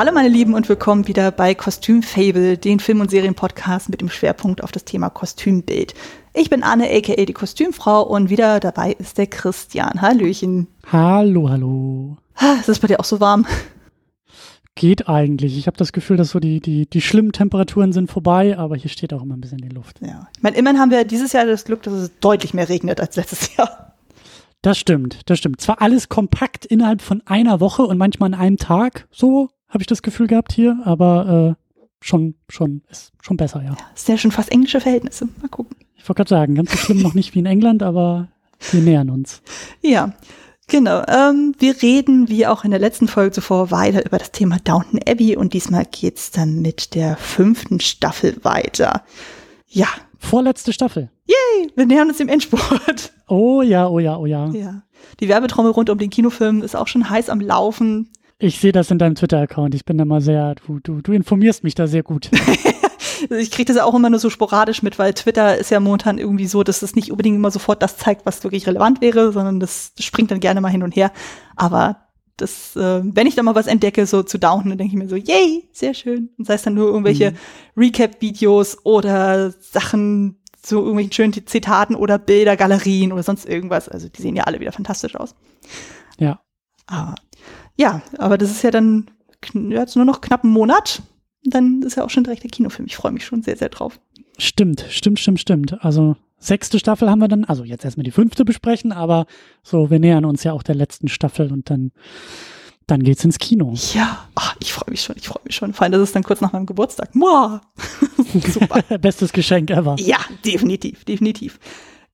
Hallo meine Lieben und willkommen wieder bei Kostümfable, den Film- und Serienpodcast mit dem Schwerpunkt auf das Thema Kostümbild. Ich bin Anne, aka die Kostümfrau und wieder dabei ist der Christian. Hallöchen. Hallo, hallo. Ist es bei dir auch so warm? Geht eigentlich. Ich habe das Gefühl, dass so die, die, die schlimmen Temperaturen sind vorbei, aber hier steht auch immer ein bisschen die Luft. Ja. Ich meine, immerhin haben wir dieses Jahr das Glück, dass es deutlich mehr regnet als letztes Jahr. Das stimmt, das stimmt. Zwar alles kompakt innerhalb von einer Woche und manchmal an einem Tag, so habe ich das Gefühl gehabt hier, aber äh, schon, schon, ist schon besser, ja. ja. Sind ja schon fast englische Verhältnisse. Mal gucken. Ich wollte gerade sagen, ganz so schlimm noch nicht wie in England, aber wir nähern uns. Ja, genau. Ähm, wir reden, wie auch in der letzten Folge zuvor, weiter über das Thema Downton Abbey und diesmal geht's dann mit der fünften Staffel weiter. Ja. Vorletzte Staffel. Yay, wir nähern uns dem Endspurt. Oh ja, oh ja, oh ja. Ja. Die Werbetrommel rund um den Kinofilm ist auch schon heiß am Laufen. Ich sehe das in deinem Twitter-Account. Ich bin da mal sehr, du, du, du informierst mich da sehr gut. ich kriege das ja auch immer nur so sporadisch mit, weil Twitter ist ja momentan irgendwie so, dass es nicht unbedingt immer sofort das zeigt, was wirklich relevant wäre, sondern das, springt dann gerne mal hin und her. Aber das, äh, wenn ich da mal was entdecke, so zu Downton, dann denke ich mir so, yay, sehr schön. Und sei es dann nur irgendwelche mhm. Recap-Videos oder Sachen, zu irgendwelchen schönen Zitaten oder Bilder, Galerien oder sonst irgendwas. Also die sehen ja alle wieder fantastisch aus. Ja. Aber, ja, aber das ist ja dann jetzt nur noch knapp einen Monat. Dann ist ja auch schon direkt der Kinofilm. Ich freue mich schon sehr, sehr drauf. Stimmt, stimmt, stimmt, stimmt. Also sechste Staffel haben wir dann, also jetzt erstmal die fünfte besprechen, aber so, wir nähern uns ja auch der letzten Staffel und dann dann geht's ins Kino. Ja, Ach, ich freue mich schon, ich freue mich schon. Vor allem, das ist dann kurz nach meinem Geburtstag. Mua. Super. Bestes Geschenk ever. Ja, definitiv, definitiv.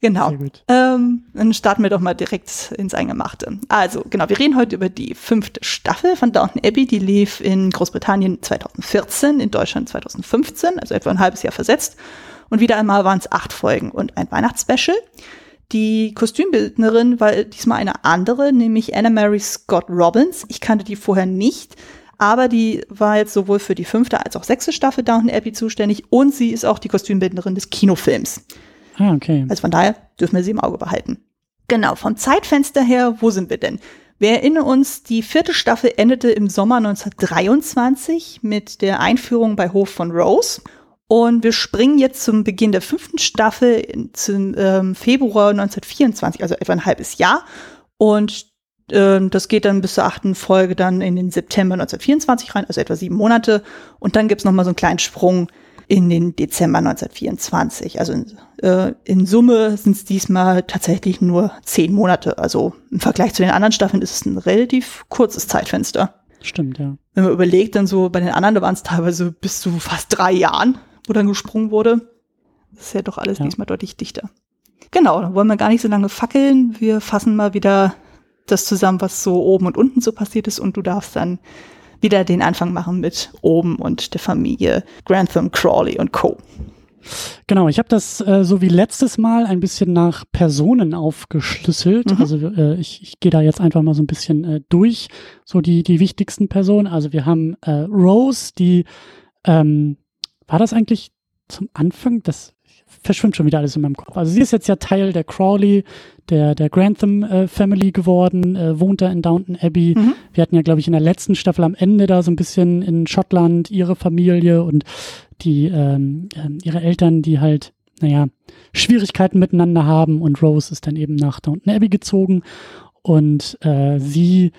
Genau. Ähm, dann starten wir doch mal direkt ins Eingemachte. Also, genau, wir reden heute über die fünfte Staffel von Downton Abbey. Die lief in Großbritannien 2014, in Deutschland 2015, also etwa ein halbes Jahr versetzt. Und wieder einmal waren es acht Folgen und ein Weihnachtsspecial. Die Kostümbildnerin war diesmal eine andere, nämlich Anna Mary Scott Robbins. Ich kannte die vorher nicht, aber die war jetzt sowohl für die fünfte als auch sechste Staffel Downton Abbey zuständig und sie ist auch die Kostümbildnerin des Kinofilms. Ah, okay. Also von daher dürfen wir sie im Auge behalten. Genau, vom Zeitfenster her, wo sind wir denn? Wir erinnern uns, die vierte Staffel endete im Sommer 1923 mit der Einführung bei Hof von Rose und wir springen jetzt zum Beginn der fünften Staffel zum ähm, Februar 1924, also etwa ein halbes Jahr. Und ähm, das geht dann bis zur achten Folge dann in den September 1924 rein, also etwa sieben Monate. Und dann gibt's noch mal so einen kleinen Sprung in den Dezember 1924. Also in, äh, in Summe sind es diesmal tatsächlich nur zehn Monate. Also im Vergleich zu den anderen Staffeln ist es ein relativ kurzes Zeitfenster. Stimmt, ja. Wenn man überlegt, dann so bei den anderen, da waren es teilweise bis zu fast drei Jahren wo dann gesprungen wurde. Das ist ja doch alles ja. diesmal deutlich dichter. Genau, dann wollen wir gar nicht so lange fackeln. Wir fassen mal wieder das zusammen, was so oben und unten so passiert ist und du darfst dann wieder den Anfang machen mit oben und der Familie Grantham, Crawley und Co. Genau, ich habe das äh, so wie letztes Mal ein bisschen nach Personen aufgeschlüsselt. Mhm. Also äh, ich, ich gehe da jetzt einfach mal so ein bisschen äh, durch, so die, die wichtigsten Personen. Also wir haben äh, Rose, die ähm, war das eigentlich zum Anfang? Das verschwimmt schon wieder alles in meinem Kopf. Also sie ist jetzt ja Teil der Crawley, der, der Grantham äh, Family geworden, äh, wohnt da in Downton Abbey. Mhm. Wir hatten ja, glaube ich, in der letzten Staffel am Ende da so ein bisschen in Schottland ihre Familie und die, ähm, äh, ihre Eltern, die halt, naja, Schwierigkeiten miteinander haben und Rose ist dann eben nach Downton Abbey gezogen und äh, sie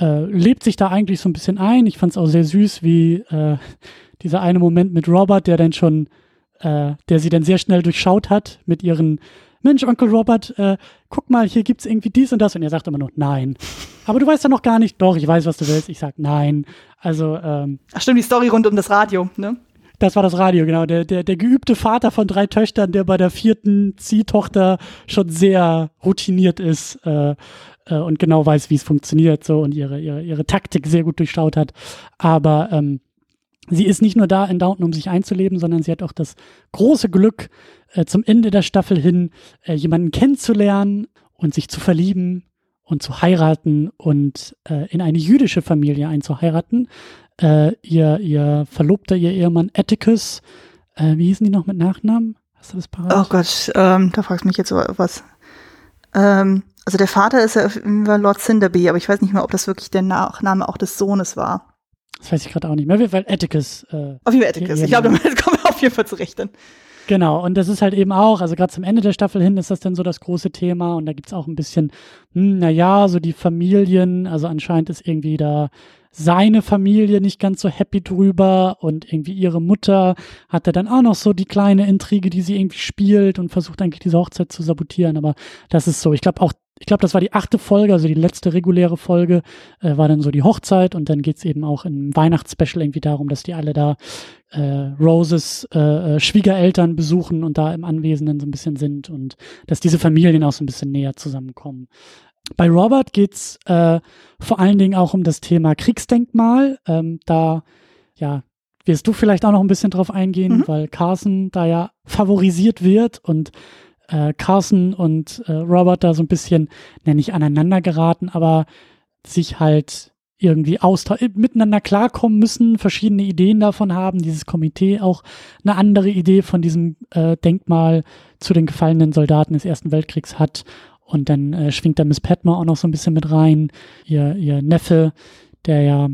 äh, lebt sich da eigentlich so ein bisschen ein. Ich fand es auch sehr süß, wie äh, dieser eine Moment mit Robert, der dann schon, äh, der sie dann sehr schnell durchschaut hat mit ihren Mensch, Onkel Robert, äh, guck mal, hier gibt's irgendwie dies und das. Und er sagt immer nur, nein. Aber du weißt ja noch gar nicht, doch, ich weiß, was du willst. Ich sag nein. Also, ähm, Ach stimmt, die Story rund um das Radio, ne? Das war das Radio, genau. Der, der, der geübte Vater von drei Töchtern, der bei der vierten Ziehtochter schon sehr routiniert ist äh, äh, und genau weiß, wie es funktioniert so und ihre, ihre, ihre Taktik sehr gut durchschaut hat. Aber ähm, sie ist nicht nur da in Downton, um sich einzuleben, sondern sie hat auch das große Glück, äh, zum Ende der Staffel hin äh, jemanden kennenzulernen und sich zu verlieben und zu heiraten und äh, in eine jüdische Familie einzuheiraten. Äh, ihr, ihr Verlobter, ihr Ehemann Atticus, äh, wie hießen die noch mit Nachnamen? Hast du das parat? Oh Gott, ähm, da fragst du mich jetzt was. Ähm, also der Vater ist ja Lord Cinderby, aber ich weiß nicht mehr, ob das wirklich der Nachname auch des Sohnes war. Das weiß ich gerade auch nicht mehr, weil Atticus. Äh, auf jeden Fall Atticus. Ich glaube, damit kommen wir auf jeden Fall zurecht dann. Genau, und das ist halt eben auch, also gerade zum Ende der Staffel hin ist das dann so das große Thema und da gibt's auch ein bisschen, hm, naja, so die Familien, also anscheinend ist irgendwie da seine Familie nicht ganz so happy drüber und irgendwie ihre Mutter hatte dann auch noch so die kleine Intrige, die sie irgendwie spielt und versucht eigentlich diese Hochzeit zu sabotieren. Aber das ist so. Ich glaube auch, ich glaube, das war die achte Folge, also die letzte reguläre Folge, äh, war dann so die Hochzeit und dann geht's eben auch im Weihnachtsspecial irgendwie darum, dass die alle da äh, Roses äh, äh, Schwiegereltern besuchen und da im Anwesenden so ein bisschen sind und dass diese Familien auch so ein bisschen näher zusammenkommen. Bei Robert geht's äh, vor allen Dingen auch um das Thema Kriegsdenkmal. Ähm, da, ja, wirst du vielleicht auch noch ein bisschen drauf eingehen, mhm. weil Carson da ja favorisiert wird und äh, Carson und äh, Robert da so ein bisschen, ne, nicht aneinander geraten, aber sich halt irgendwie miteinander klarkommen müssen, verschiedene Ideen davon haben, dieses Komitee auch eine andere Idee von diesem äh, Denkmal zu den gefallenen Soldaten des Ersten Weltkriegs hat und dann äh, schwingt da Miss Padmore auch noch so ein bisschen mit rein. Ihr, ihr Neffe, der ja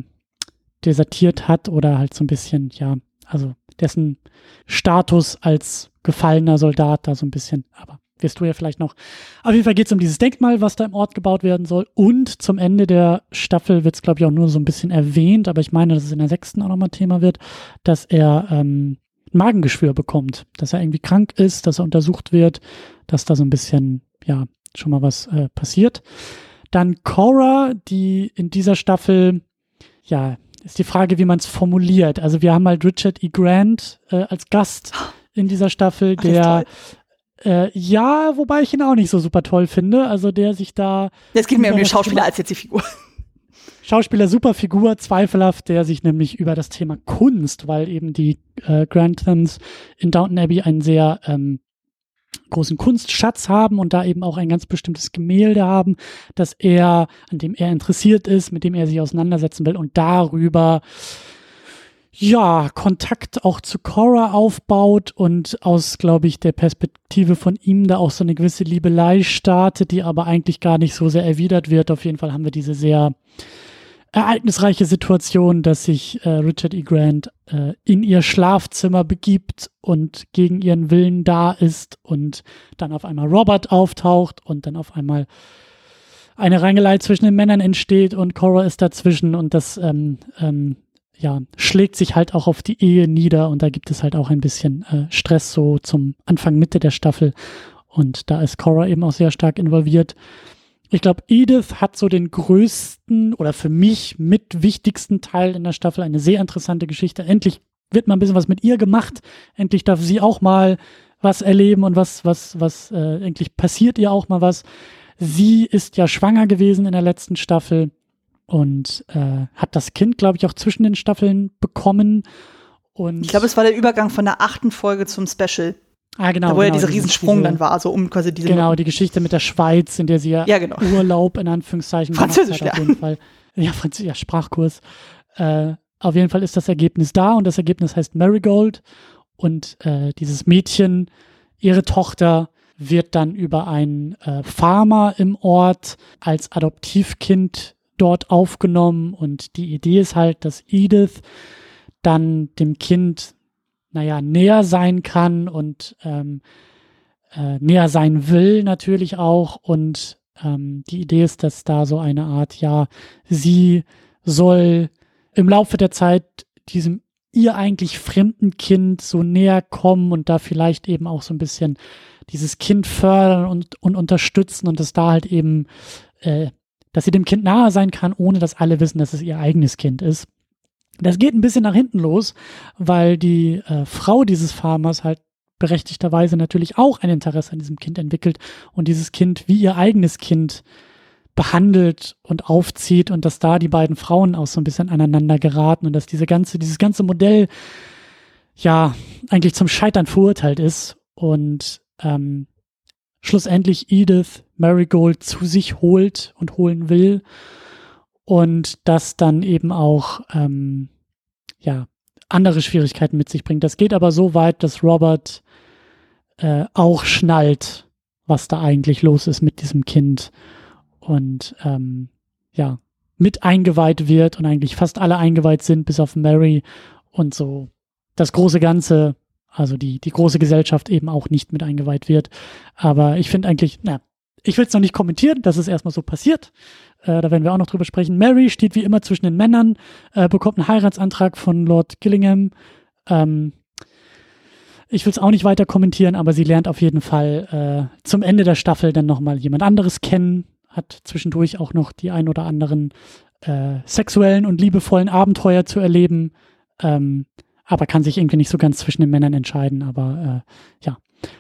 desertiert hat oder halt so ein bisschen, ja, also dessen Status als gefallener Soldat da so ein bisschen, aber wirst du ja vielleicht noch. Auf jeden Fall geht es um dieses Denkmal, was da im Ort gebaut werden soll. Und zum Ende der Staffel wird es, glaube ich, auch nur so ein bisschen erwähnt, aber ich meine, dass es in der sechsten auch nochmal Thema wird, dass er ähm, Magengeschwür bekommt, dass er irgendwie krank ist, dass er untersucht wird, dass da so ein bisschen, ja, schon mal was äh, passiert. Dann Cora, die in dieser Staffel, ja, ist die Frage, wie man es formuliert. Also wir haben halt Richard E. Grant äh, als Gast in dieser Staffel, der äh, ja, wobei ich ihn auch nicht so super toll finde. Also der sich da. Es geht mir um den Schauspieler als jetzt die Figur. Schauspieler super Figur, zweifelhaft, der sich nämlich über das Thema Kunst, weil eben die äh, Granthams in Downton Abbey ein sehr ähm, großen Kunstschatz haben und da eben auch ein ganz bestimmtes Gemälde haben, das er, an dem er interessiert ist, mit dem er sich auseinandersetzen will und darüber ja, Kontakt auch zu Cora aufbaut und aus, glaube ich, der Perspektive von ihm da auch so eine gewisse Liebelei startet, die aber eigentlich gar nicht so sehr erwidert wird. Auf jeden Fall haben wir diese sehr ereignisreiche Situation, dass sich äh, Richard E. Grant äh, in ihr Schlafzimmer begibt und gegen ihren Willen da ist und dann auf einmal Robert auftaucht und dann auf einmal eine Rangelei zwischen den Männern entsteht und Cora ist dazwischen und das ähm, ähm, ja, schlägt sich halt auch auf die Ehe nieder und da gibt es halt auch ein bisschen äh, Stress so zum Anfang, Mitte der Staffel und da ist Cora eben auch sehr stark involviert ich glaube, Edith hat so den größten oder für mich mit wichtigsten Teil in der Staffel eine sehr interessante Geschichte. Endlich wird mal ein bisschen was mit ihr gemacht. Endlich darf sie auch mal was erleben und was, was, was, äh, endlich passiert ihr auch mal was. Sie ist ja schwanger gewesen in der letzten Staffel und äh, hat das Kind, glaube ich, auch zwischen den Staffeln bekommen. Und ich glaube, es war der Übergang von der achten Folge zum Special. Ah, genau. Da, wo genau, ja dieser Riesensprung diese, dann war, so um quasi diese. Genau, die Geschichte mit der Schweiz, in der sie ja, ja genau. Urlaub in Anführungszeichen Französisch, hat, auf jeden Fall. Ja, Französisch, ja, Sprachkurs. Äh, auf jeden Fall ist das Ergebnis da und das Ergebnis heißt Marigold. Und äh, dieses Mädchen, ihre Tochter, wird dann über einen äh, Farmer im Ort als Adoptivkind dort aufgenommen. Und die Idee ist halt, dass Edith dann dem Kind naja, näher sein kann und ähm, äh, näher sein will natürlich auch. Und ähm, die Idee ist, dass da so eine Art, ja, sie soll im Laufe der Zeit diesem ihr eigentlich fremden Kind so näher kommen und da vielleicht eben auch so ein bisschen dieses Kind fördern und, und unterstützen und dass da halt eben, äh, dass sie dem Kind nahe sein kann, ohne dass alle wissen, dass es ihr eigenes Kind ist. Das geht ein bisschen nach hinten los, weil die äh, Frau dieses Farmers halt berechtigterweise natürlich auch ein Interesse an diesem Kind entwickelt und dieses Kind wie ihr eigenes Kind behandelt und aufzieht und dass da die beiden Frauen auch so ein bisschen aneinander geraten und dass diese ganze, dieses ganze Modell ja eigentlich zum Scheitern verurteilt ist und ähm, schlussendlich Edith Marigold zu sich holt und holen will und das dann eben auch ähm, ja andere Schwierigkeiten mit sich bringt. Das geht aber so weit, dass Robert äh, auch schnallt, was da eigentlich los ist mit diesem Kind und ähm, ja mit eingeweiht wird und eigentlich fast alle eingeweiht sind, bis auf Mary und so das große Ganze, also die, die große Gesellschaft eben auch nicht mit eingeweiht wird. Aber ich finde eigentlich, na, ich will es noch nicht kommentieren, dass es erstmal so passiert. Äh, da werden wir auch noch drüber sprechen. Mary steht wie immer zwischen den Männern, äh, bekommt einen Heiratsantrag von Lord Gillingham. Ähm, ich will es auch nicht weiter kommentieren, aber sie lernt auf jeden Fall äh, zum Ende der Staffel dann nochmal jemand anderes kennen, hat zwischendurch auch noch die ein oder anderen äh, sexuellen und liebevollen Abenteuer zu erleben, ähm, aber kann sich irgendwie nicht so ganz zwischen den Männern entscheiden. Aber äh, ja,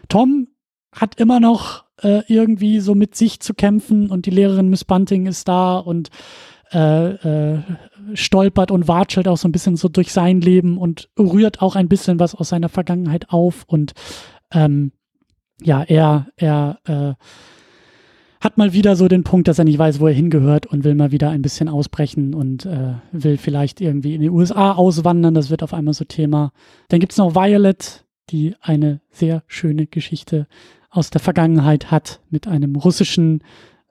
Tom hat immer noch äh, irgendwie so mit sich zu kämpfen und die Lehrerin Miss Bunting ist da und äh, äh, stolpert und watschelt auch so ein bisschen so durch sein Leben und rührt auch ein bisschen was aus seiner Vergangenheit auf und ähm, ja, er, er äh, hat mal wieder so den Punkt, dass er nicht weiß, wo er hingehört und will mal wieder ein bisschen ausbrechen und äh, will vielleicht irgendwie in die USA auswandern. Das wird auf einmal so Thema. Dann gibt's noch Violet, die eine sehr schöne Geschichte aus der Vergangenheit hat mit einem russischen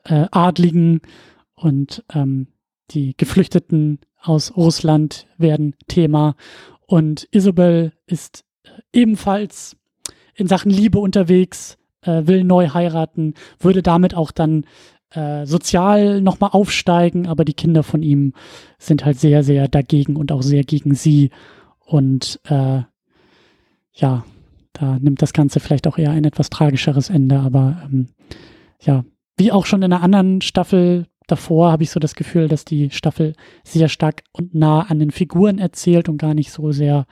äh, Adligen und ähm, die Geflüchteten aus Russland werden Thema. Und Isabel ist äh, ebenfalls in Sachen Liebe unterwegs, äh, will neu heiraten, würde damit auch dann äh, sozial nochmal aufsteigen, aber die Kinder von ihm sind halt sehr, sehr dagegen und auch sehr gegen sie. Und äh, ja, da nimmt das Ganze vielleicht auch eher ein etwas tragischeres Ende, aber ähm, ja, wie auch schon in einer anderen Staffel davor habe ich so das Gefühl, dass die Staffel sehr stark und nah an den Figuren erzählt und gar nicht so sehr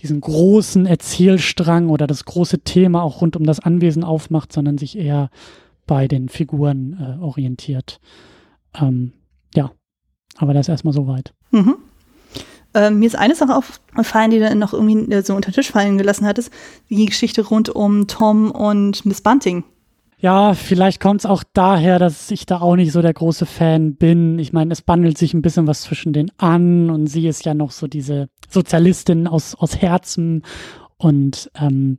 diesen großen Erzählstrang oder das große Thema auch rund um das Anwesen aufmacht, sondern sich eher bei den Figuren äh, orientiert. Ähm, ja, aber das erstmal soweit. Mhm. Ähm, mir ist eine Sache aufgefallen, die du noch irgendwie äh, so unter den Tisch fallen gelassen hattest, die Geschichte rund um Tom und Miss Bunting. Ja, vielleicht kommt es auch daher, dass ich da auch nicht so der große Fan bin. Ich meine, es bandelt sich ein bisschen was zwischen denen an und sie ist ja noch so diese Sozialistin aus, aus Herzen und ähm,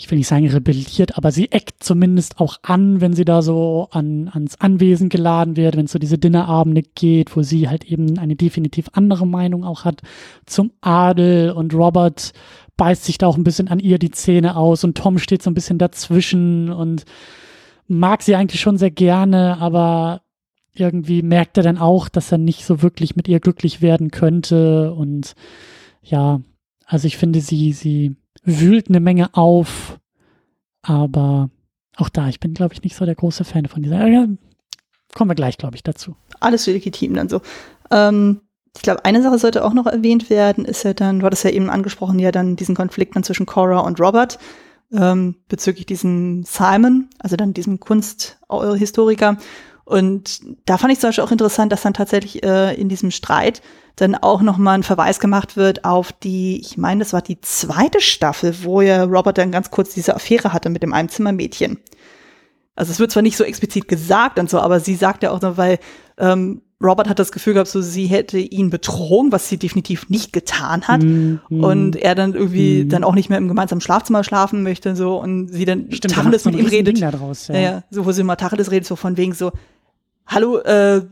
ich will nicht sagen rebelliert, aber sie eckt zumindest auch an, wenn sie da so an, ans Anwesen geladen wird, wenn es so diese Dinnerabende geht, wo sie halt eben eine definitiv andere Meinung auch hat zum Adel. Und Robert beißt sich da auch ein bisschen an ihr die Zähne aus und Tom steht so ein bisschen dazwischen und mag sie eigentlich schon sehr gerne, aber irgendwie merkt er dann auch, dass er nicht so wirklich mit ihr glücklich werden könnte. Und ja, also ich finde, sie, sie wühlt eine Menge auf, aber auch da, ich bin, glaube ich, nicht so der große Fan von dieser. Ja, kommen wir gleich, glaube ich, dazu. Alles legitim dann so. Ähm, ich glaube, eine Sache sollte auch noch erwähnt werden, ist ja dann, du hattest ja eben angesprochen, ja dann diesen Konflikt dann zwischen Cora und Robert ähm, bezüglich diesem Simon, also dann diesem Kunsthistoriker. Und da fand ich zum Beispiel auch interessant, dass dann tatsächlich äh, in diesem Streit dann auch nochmal ein Verweis gemacht wird auf die, ich meine, das war die zweite Staffel, wo ja Robert dann ganz kurz diese Affäre hatte mit dem einem Zimmermädchen. Also es wird zwar nicht so explizit gesagt und so, aber sie sagt ja auch noch, weil ähm, Robert hat das Gefühl gehabt, so sie hätte ihn betrogen, was sie definitiv nicht getan hat. Mm, Und er dann irgendwie mm. dann auch nicht mehr im gemeinsamen Schlafzimmer schlafen möchte, so und sie dann Stimmt, Tacheles mit ihm redet. Daraus, ja. ja. so wo sie mal Tacheles redet, so von wegen so, hallo, äh,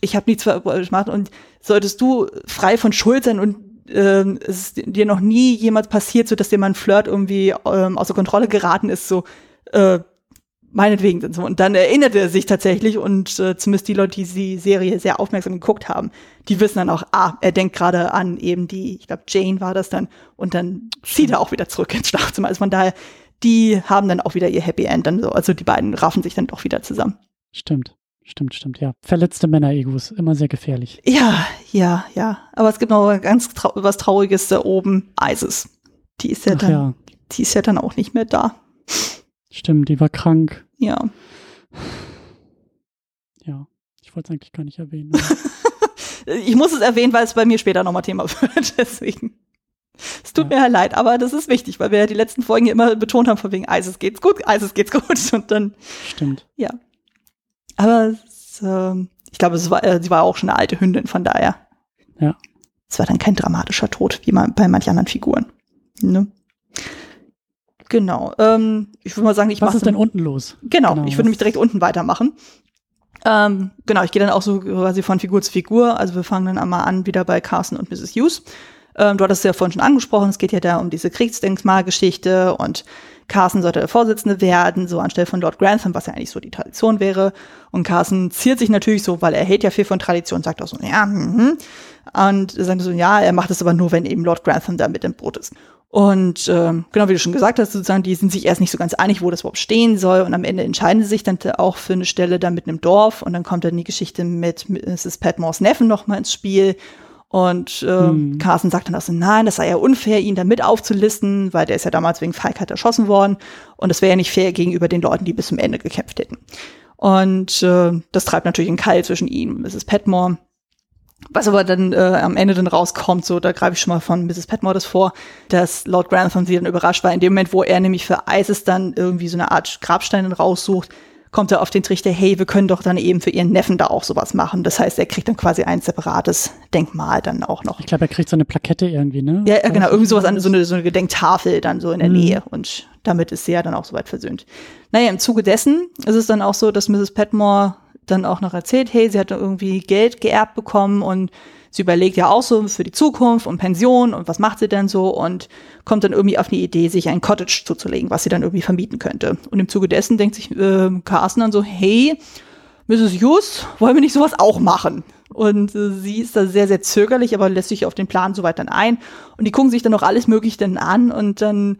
ich habe nichts gemacht und solltest du frei von Schuld sein und äh, es ist dir noch nie jemals passiert, so dass dir mal ein Flirt irgendwie ähm, außer Kontrolle geraten ist, so äh, meinetwegen sind so. Und dann erinnert er sich tatsächlich und äh, zumindest die Leute, die die Serie sehr aufmerksam geguckt haben, die wissen dann auch, ah, er denkt gerade an eben die, ich glaube, Jane war das dann und dann zieht er auch wieder zurück ins Schlafzimmer. Also von daher, die haben dann auch wieder ihr Happy End dann so. Also die beiden raffen sich dann doch wieder zusammen. Stimmt. Stimmt, stimmt, ja. Verletzte Männer-Egos, immer sehr gefährlich. Ja, ja, ja. Aber es gibt noch ganz trau was Trauriges da oben, Isis. Die ist ja Ach, dann, ja. die ist ja dann auch nicht mehr da. Stimmt, die war krank. Ja. Ja, ich wollte es eigentlich gar nicht erwähnen. ich muss es erwähnen, weil es bei mir später nochmal Thema wird. Deswegen. Es tut ja. mir leid, aber das ist wichtig, weil wir ja die letzten Folgen immer betont haben, von wegen Eises geht's gut, Eises geht's gut. Und dann. Stimmt. Ja. Aber es, äh, ich glaube, es war, äh, sie war auch schon eine alte Hündin, von daher. Ja. Es war dann kein dramatischer Tod, wie man bei manchen anderen Figuren. Ne? Genau. Ähm, ich würde mal sagen, ich Was ist denn unten los? Genau, genau ich würde nämlich direkt unten weitermachen. Ähm, genau, ich gehe dann auch so quasi von Figur zu Figur. Also wir fangen dann einmal an wieder bei Carson und Mrs. Hughes. Ähm, du hattest es ja vorhin schon angesprochen, es geht ja da um diese Kriegsdenkmalgeschichte und Carson sollte der Vorsitzende werden, so anstelle von Lord Grantham, was ja eigentlich so die Tradition wäre. Und Carson ziert sich natürlich so, weil er hält ja viel von Tradition, sagt auch so, ja, mhm. Und sagt so, ja, er macht es aber nur, wenn eben Lord Grantham da mit im Boot ist. Und ähm, genau wie du schon gesagt hast, sozusagen, die sind sich erst nicht so ganz einig, wo das überhaupt stehen soll. Und am Ende entscheiden sie sich dann auch für eine Stelle da mitten im Dorf. Und dann kommt dann die Geschichte mit Mrs. Patmores Neffen nochmal ins Spiel. Und äh, hm. Carson sagt dann auch so, nein, das sei ja unfair, ihn da mit aufzulisten, weil der ist ja damals wegen Feigheit erschossen worden. Und das wäre ja nicht fair gegenüber den Leuten, die bis zum Ende gekämpft hätten. Und äh, das treibt natürlich einen Keil zwischen ihm und Mrs. Patmore. Was aber dann äh, am Ende dann rauskommt, so da greife ich schon mal von Mrs. Petmore das vor, dass Lord Grantham sie dann überrascht war. In dem Moment, wo er nämlich für Isis dann irgendwie so eine Art Grabstein raussucht, kommt er auf den Trichter, hey, wir können doch dann eben für ihren Neffen da auch sowas machen. Das heißt, er kriegt dann quasi ein separates Denkmal dann auch noch. Ich glaube, er kriegt so eine Plakette irgendwie, ne? Ja, genau, irgendwie sowas an, so eine, so eine Gedenktafel dann so in der mhm. Nähe. Und damit ist sie ja dann auch soweit versöhnt. Naja, im Zuge dessen ist es dann auch so, dass Mrs. Petmore dann auch noch erzählt, hey, sie hat irgendwie Geld geerbt bekommen und sie überlegt ja auch so für die Zukunft und Pension und was macht sie denn so und kommt dann irgendwie auf die Idee, sich ein Cottage zuzulegen, was sie dann irgendwie vermieten könnte. Und im Zuge dessen denkt sich äh, Carsten dann so, hey, Mrs. Hughes, wollen wir nicht sowas auch machen? Und äh, sie ist da sehr, sehr zögerlich, aber lässt sich auf den Plan soweit dann ein. Und die gucken sich dann noch alles Mögliche dann an und dann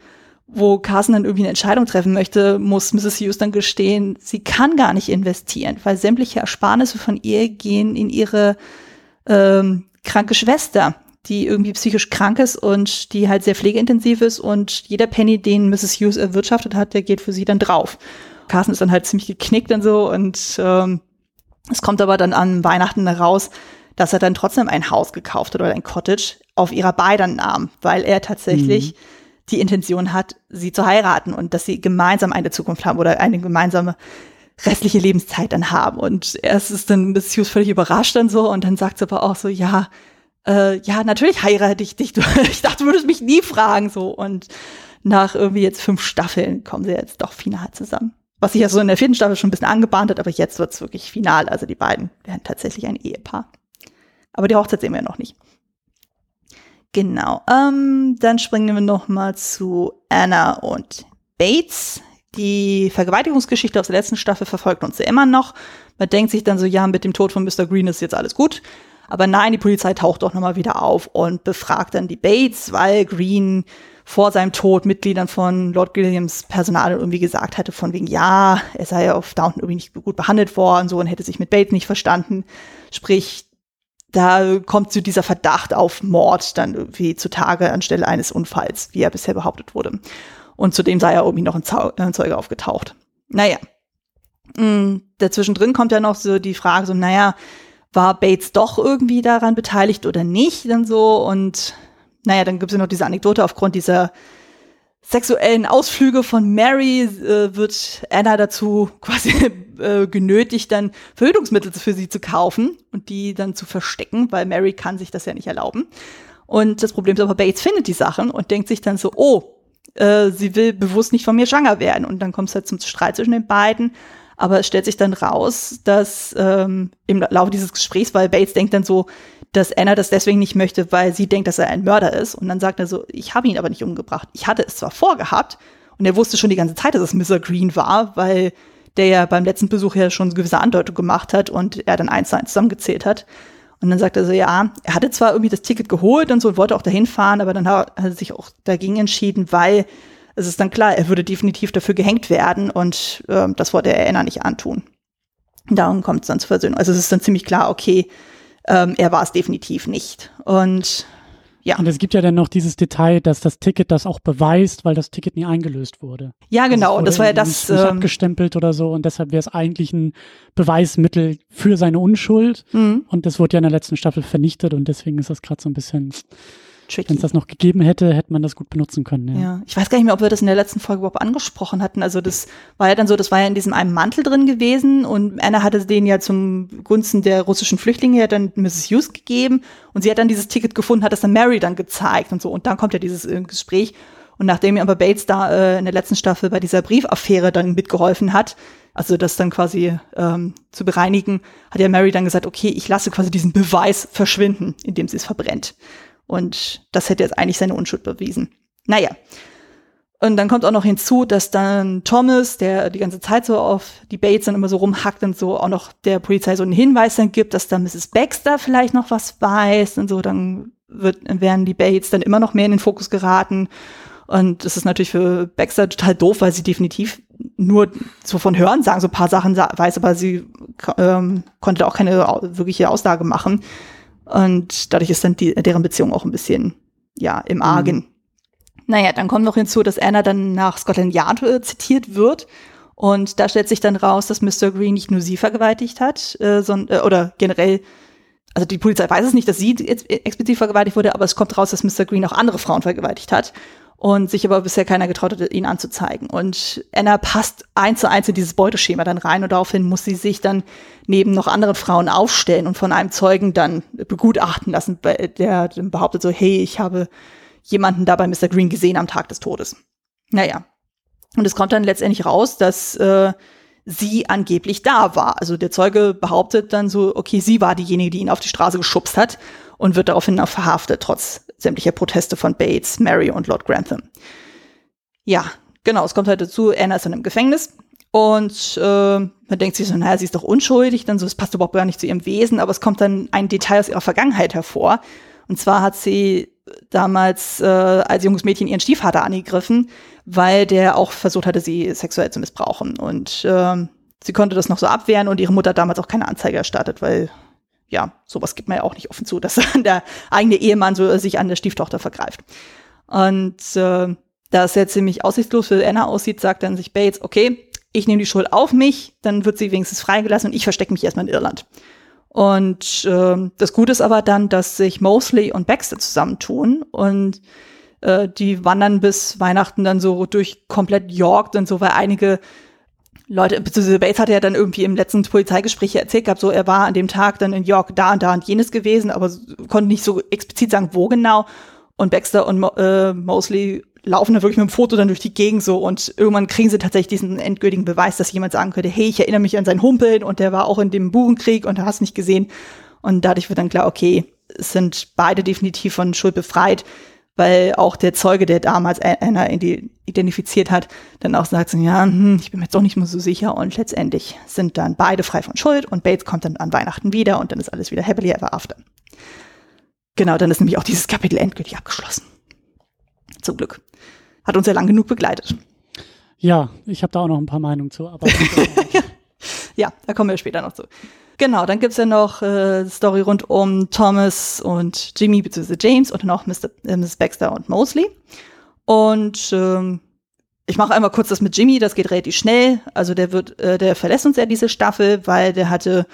wo Carson dann irgendwie eine Entscheidung treffen möchte, muss Mrs. Hughes dann gestehen, sie kann gar nicht investieren, weil sämtliche Ersparnisse von ihr gehen in ihre ähm, kranke Schwester, die irgendwie psychisch krank ist und die halt sehr pflegeintensiv ist und jeder Penny, den Mrs. Hughes erwirtschaftet hat, der geht für sie dann drauf. Carson ist dann halt ziemlich geknickt und so und ähm, es kommt aber dann an Weihnachten raus, dass er dann trotzdem ein Haus gekauft hat oder ein Cottage auf ihrer beiden Namen, weil er tatsächlich mhm die Intention hat, sie zu heiraten und dass sie gemeinsam eine Zukunft haben oder eine gemeinsame restliche Lebenszeit dann haben. Und erst ist dann Miss Hughes völlig überrascht dann so und dann sagt sie aber auch so, ja, äh, ja, natürlich heirate ich dich. ich dachte, du würdest mich nie fragen so. Und nach irgendwie jetzt fünf Staffeln kommen sie jetzt doch final zusammen. Was sich ja so in der vierten Staffel schon ein bisschen angebahnt hat, aber jetzt wird's wirklich final. Also die beiden werden tatsächlich ein Ehepaar. Aber die Hochzeit sehen wir ja noch nicht. Genau. Ähm, dann springen wir noch mal zu Anna und Bates. Die Vergewaltigungsgeschichte aus der letzten Staffel verfolgt uns ja immer noch. Man denkt sich dann so, ja, mit dem Tod von Mr. Green ist jetzt alles gut. Aber nein, die Polizei taucht doch nochmal wieder auf und befragt dann die Bates, weil Green vor seinem Tod Mitgliedern von Lord Williams Personal irgendwie gesagt hatte, von wegen, ja, er sei auf Downton irgendwie nicht gut behandelt worden, so und hätte sich mit Bates nicht verstanden. Sprich, da kommt so dieser Verdacht auf Mord dann irgendwie zutage anstelle eines Unfalls, wie er bisher behauptet wurde. Und zudem sei ja irgendwie noch ein, ein Zeuge aufgetaucht. Naja. Mm, dazwischen drin kommt ja noch so die Frage so, naja, war Bates doch irgendwie daran beteiligt oder nicht dann so und naja, dann gibt es ja noch diese Anekdote aufgrund dieser sexuellen Ausflüge von Mary äh, wird Anna dazu quasi äh, genötigt, dann Verhütungsmittel für sie zu kaufen und die dann zu verstecken, weil Mary kann sich das ja nicht erlauben. Und das Problem ist aber, Bates findet die Sachen und denkt sich dann so, oh, äh, sie will bewusst nicht von mir schwanger werden. Und dann kommt es halt zum Streit zwischen den beiden. Aber es stellt sich dann raus, dass ähm, im Laufe dieses Gesprächs, weil Bates denkt dann so, dass Anna das deswegen nicht möchte, weil sie denkt, dass er ein Mörder ist. Und dann sagt er so, ich habe ihn aber nicht umgebracht. Ich hatte es zwar vorgehabt und er wusste schon die ganze Zeit, dass es Mr. Green war, weil der ja beim letzten Besuch ja schon gewisse Andeutung gemacht hat und er dann eins zu eins zusammengezählt hat. Und dann sagt er so, ja, er hatte zwar irgendwie das Ticket geholt und so und wollte auch dahin fahren, aber dann hat er sich auch dagegen entschieden, weil es ist dann klar, er würde definitiv dafür gehängt werden und äh, das wollte er Anna nicht antun. Darum kommt es dann zur Versöhnung. Also es ist dann ziemlich klar, okay, ähm, er war es definitiv nicht. Und ja. Und es gibt ja dann noch dieses Detail, dass das Ticket das auch beweist, weil das Ticket nie eingelöst wurde. Ja, genau. Und das war ja das. Nicht, nicht ähm, abgestempelt oder so. Und deshalb wäre es eigentlich ein Beweismittel für seine Unschuld. Mhm. Und das wurde ja in der letzten Staffel vernichtet. Und deswegen ist das gerade so ein bisschen wenn es das noch gegeben hätte, hätte man das gut benutzen können. Ja. ja. ich weiß gar nicht mehr, ob wir das in der letzten Folge überhaupt angesprochen hatten. Also das war ja dann so, das war ja in diesem einen Mantel drin gewesen und Anna hatte den ja zum Gunsten der russischen Flüchtlinge ja dann Mrs. Hughes gegeben und sie hat dann dieses Ticket gefunden, hat das dann Mary dann gezeigt und so und dann kommt ja dieses äh, Gespräch Und nachdem aber Bates da äh, in der letzten Staffel bei dieser Briefaffäre dann mitgeholfen hat, also das dann quasi ähm, zu bereinigen, hat ja Mary dann gesagt, okay, ich lasse quasi diesen Beweis verschwinden, indem sie es verbrennt. Und das hätte jetzt eigentlich seine Unschuld bewiesen. Naja. Und dann kommt auch noch hinzu, dass dann Thomas, der die ganze Zeit so auf die Bates dann immer so rumhackt und so auch noch der Polizei so einen Hinweis dann gibt, dass da Mrs. Baxter vielleicht noch was weiß und so, dann wird, werden die Bates dann immer noch mehr in den Fokus geraten. Und das ist natürlich für Baxter total doof, weil sie definitiv nur so von Hören sagen, so ein paar Sachen weiß, aber sie ähm, konnte auch keine wirkliche Aussage machen. Und dadurch ist dann die, deren Beziehung auch ein bisschen, ja, im Argen. Mhm. Naja, dann kommt noch hinzu, dass Anna dann nach Scotland Yard äh, zitiert wird. Und da stellt sich dann raus, dass Mr. Green nicht nur sie vergewaltigt hat, äh, sondern, äh, oder generell also die Polizei weiß es nicht, dass sie explizit vergewaltigt wurde, aber es kommt raus, dass Mr. Green auch andere Frauen vergewaltigt hat und sich aber bisher keiner getraut hat, ihn anzuzeigen. Und Anna passt eins zu eins in dieses Beuteschema dann rein und daraufhin muss sie sich dann neben noch anderen Frauen aufstellen und von einem Zeugen dann begutachten lassen, der behauptet so, hey, ich habe jemanden da bei Mr. Green gesehen am Tag des Todes. Naja. Und es kommt dann letztendlich raus, dass äh, sie angeblich da war. Also der Zeuge behauptet dann so, okay, sie war diejenige, die ihn auf die Straße geschubst hat und wird daraufhin auch verhaftet, trotz sämtlicher Proteste von Bates, Mary und Lord Grantham. Ja, genau, es kommt halt dazu, Anna ist dann im Gefängnis und äh, man denkt sich so, naja, sie ist doch unschuldig, dann so, es passt überhaupt gar nicht zu ihrem Wesen, aber es kommt dann ein Detail aus ihrer Vergangenheit hervor. Und zwar hat sie damals äh, als junges Mädchen ihren Stiefvater angegriffen, weil der auch versucht hatte, sie sexuell zu missbrauchen. Und äh, sie konnte das noch so abwehren und ihre Mutter hat damals auch keine Anzeige erstattet, weil ja, sowas gibt man ja auch nicht offen zu, dass der eigene Ehemann so sich an der Stieftochter vergreift. Und äh, da es ja ziemlich aussichtslos für Anna aussieht, sagt dann sich Bates, okay, ich nehme die Schuld auf mich, dann wird sie wenigstens freigelassen und ich verstecke mich erstmal in Irland. Und äh, das Gute ist aber dann, dass sich Mosley und Baxter zusammentun und äh, die wandern bis Weihnachten dann so durch komplett York und so, weil einige Leute, beziehungsweise Bates hatte ja dann irgendwie im letzten Polizeigespräch erzählt gehabt, so er war an dem Tag dann in York da und da und jenes gewesen, aber konnte nicht so explizit sagen, wo genau. Und Baxter und äh, Mosley laufen da wirklich mit dem Foto dann durch die Gegend so und irgendwann kriegen sie tatsächlich diesen endgültigen Beweis, dass jemand sagen könnte, hey, ich erinnere mich an sein Humpeln und der war auch in dem Burenkrieg und du hast nicht gesehen. Und dadurch wird dann klar, okay, es sind beide definitiv von Schuld befreit, weil auch der Zeuge, der damals Anna identifiziert hat, dann auch sagt, ja, hm, ich bin mir jetzt doch nicht mehr so sicher und letztendlich sind dann beide frei von Schuld und Bates kommt dann an Weihnachten wieder und dann ist alles wieder happily ever after. Genau, dann ist nämlich auch dieses Kapitel endgültig abgeschlossen. Zum Glück. Hat uns ja lang genug begleitet. Ja, ich habe da auch noch ein paar Meinungen zu, aber. ja, da kommen wir später noch zu. Genau, dann gibt's ja noch äh, Story rund um Thomas und Jimmy bzw. James und dann auch Mr., äh, Mrs. Baxter und Mosley. Und ähm, ich mache einmal kurz das mit Jimmy, das geht relativ schnell. Also der wird, äh, der verlässt uns ja diese Staffel, weil der hatte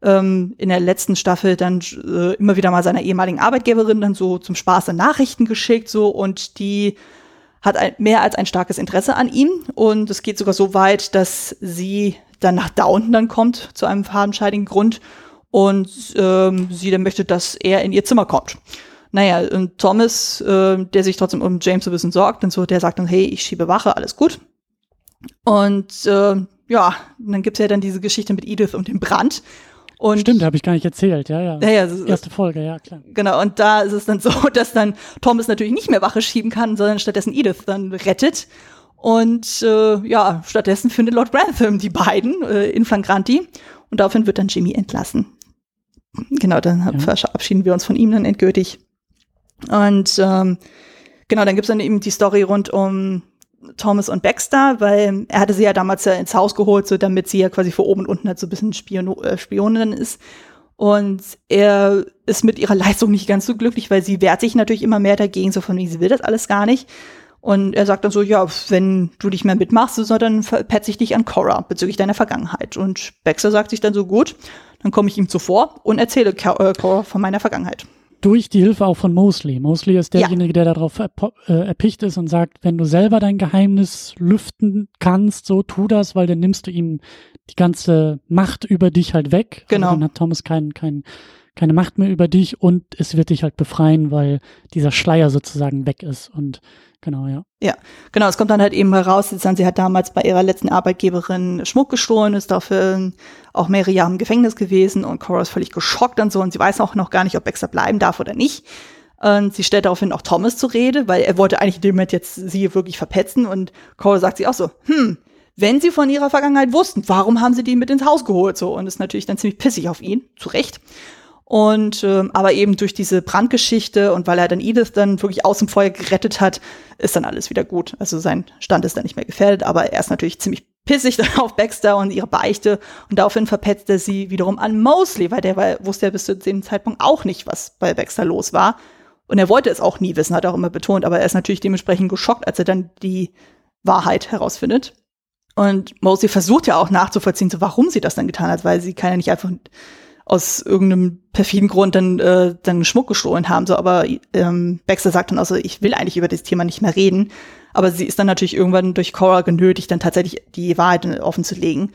ähm, in der letzten Staffel dann äh, immer wieder mal seiner ehemaligen Arbeitgeberin dann so zum Spaß Nachrichten geschickt so und die hat ein, mehr als ein starkes Interesse an ihm und es geht sogar so weit, dass sie dann nach Downton dann kommt zu einem fadenscheidigen Grund und ähm, sie dann möchte, dass er in ihr Zimmer kommt. Naja, und Thomas, äh, der sich trotzdem um James so ein bisschen sorgt, und so, der sagt dann, hey, ich schiebe Wache, alles gut. Und äh, ja, dann gibt's ja dann diese Geschichte mit Edith und dem Brand. Und Stimmt, habe ich gar nicht erzählt, ja, ja. ja, ja Erste Folge, ja, klar. Genau, und da ist es dann so, dass dann Thomas natürlich nicht mehr Wache schieben kann, sondern stattdessen Edith dann rettet. Und äh, ja, stattdessen findet Lord Grantham die beiden äh, in Flagranti und daraufhin wird dann Jimmy entlassen. Genau, dann ja. verabschieden wir uns von ihm dann endgültig. Und ähm, genau, dann gibt's dann eben die Story rund um Thomas und Baxter, weil er hatte sie ja damals ja ins Haus geholt, so damit sie ja quasi vor oben und unten halt so ein bisschen Spion äh, Spionin ist. Und er ist mit ihrer Leistung nicht ganz so glücklich, weil sie wehrt sich natürlich immer mehr dagegen, so von wie sie will das alles gar nicht. Und er sagt dann so, ja, wenn du nicht mehr mitmachst, so, dann petze ich dich an Cora bezüglich deiner Vergangenheit. Und Baxter sagt sich dann so, gut, dann komme ich ihm zuvor und erzähle äh, Cora von meiner Vergangenheit durch die Hilfe auch von Mosley. Mosley ist derjenige, ja. der darauf äh, erpicht ist und sagt, wenn du selber dein Geheimnis lüften kannst, so tu das, weil dann nimmst du ihm die ganze Macht über dich halt weg. Genau. Also dann hat Thomas keinen kein, keine Macht mehr über dich und es wird dich halt befreien, weil dieser Schleier sozusagen weg ist und Genau, ja. Ja, genau. Es kommt dann halt eben heraus, sie hat damals bei ihrer letzten Arbeitgeberin Schmuck gestohlen, ist dafür auch mehrere Jahre im Gefängnis gewesen und Cora ist völlig geschockt und so und sie weiß auch noch gar nicht, ob Baxter bleiben darf oder nicht. Und sie stellt daraufhin auch Thomas zur Rede, weil er wollte eigentlich in dem Moment jetzt sie wirklich verpetzen und Cora sagt sie auch so, hm, wenn sie von ihrer Vergangenheit wussten, warum haben sie die mit ins Haus geholt so und ist natürlich dann ziemlich pissig auf ihn, zu Recht. Und ähm, aber eben durch diese Brandgeschichte und weil er dann Edith dann wirklich aus dem Feuer gerettet hat, ist dann alles wieder gut. Also sein Stand ist dann nicht mehr gefährdet, aber er ist natürlich ziemlich pissig dann auf Baxter und ihre Beichte und daraufhin verpetzt er sie wiederum an Mosley, weil der war, wusste ja bis zu dem Zeitpunkt auch nicht, was bei Baxter los war. Und er wollte es auch nie wissen, hat er auch immer betont, aber er ist natürlich dementsprechend geschockt, als er dann die Wahrheit herausfindet. Und Mosley versucht ja auch nachzuvollziehen, so warum sie das dann getan hat, weil sie kann ja nicht einfach aus irgendeinem perfiden Grund dann, äh, dann Schmuck gestohlen haben. So, aber ähm, Baxter sagt dann auch so, ich will eigentlich über das Thema nicht mehr reden. Aber sie ist dann natürlich irgendwann durch Cora genötigt, dann tatsächlich die Wahrheit offen zu legen.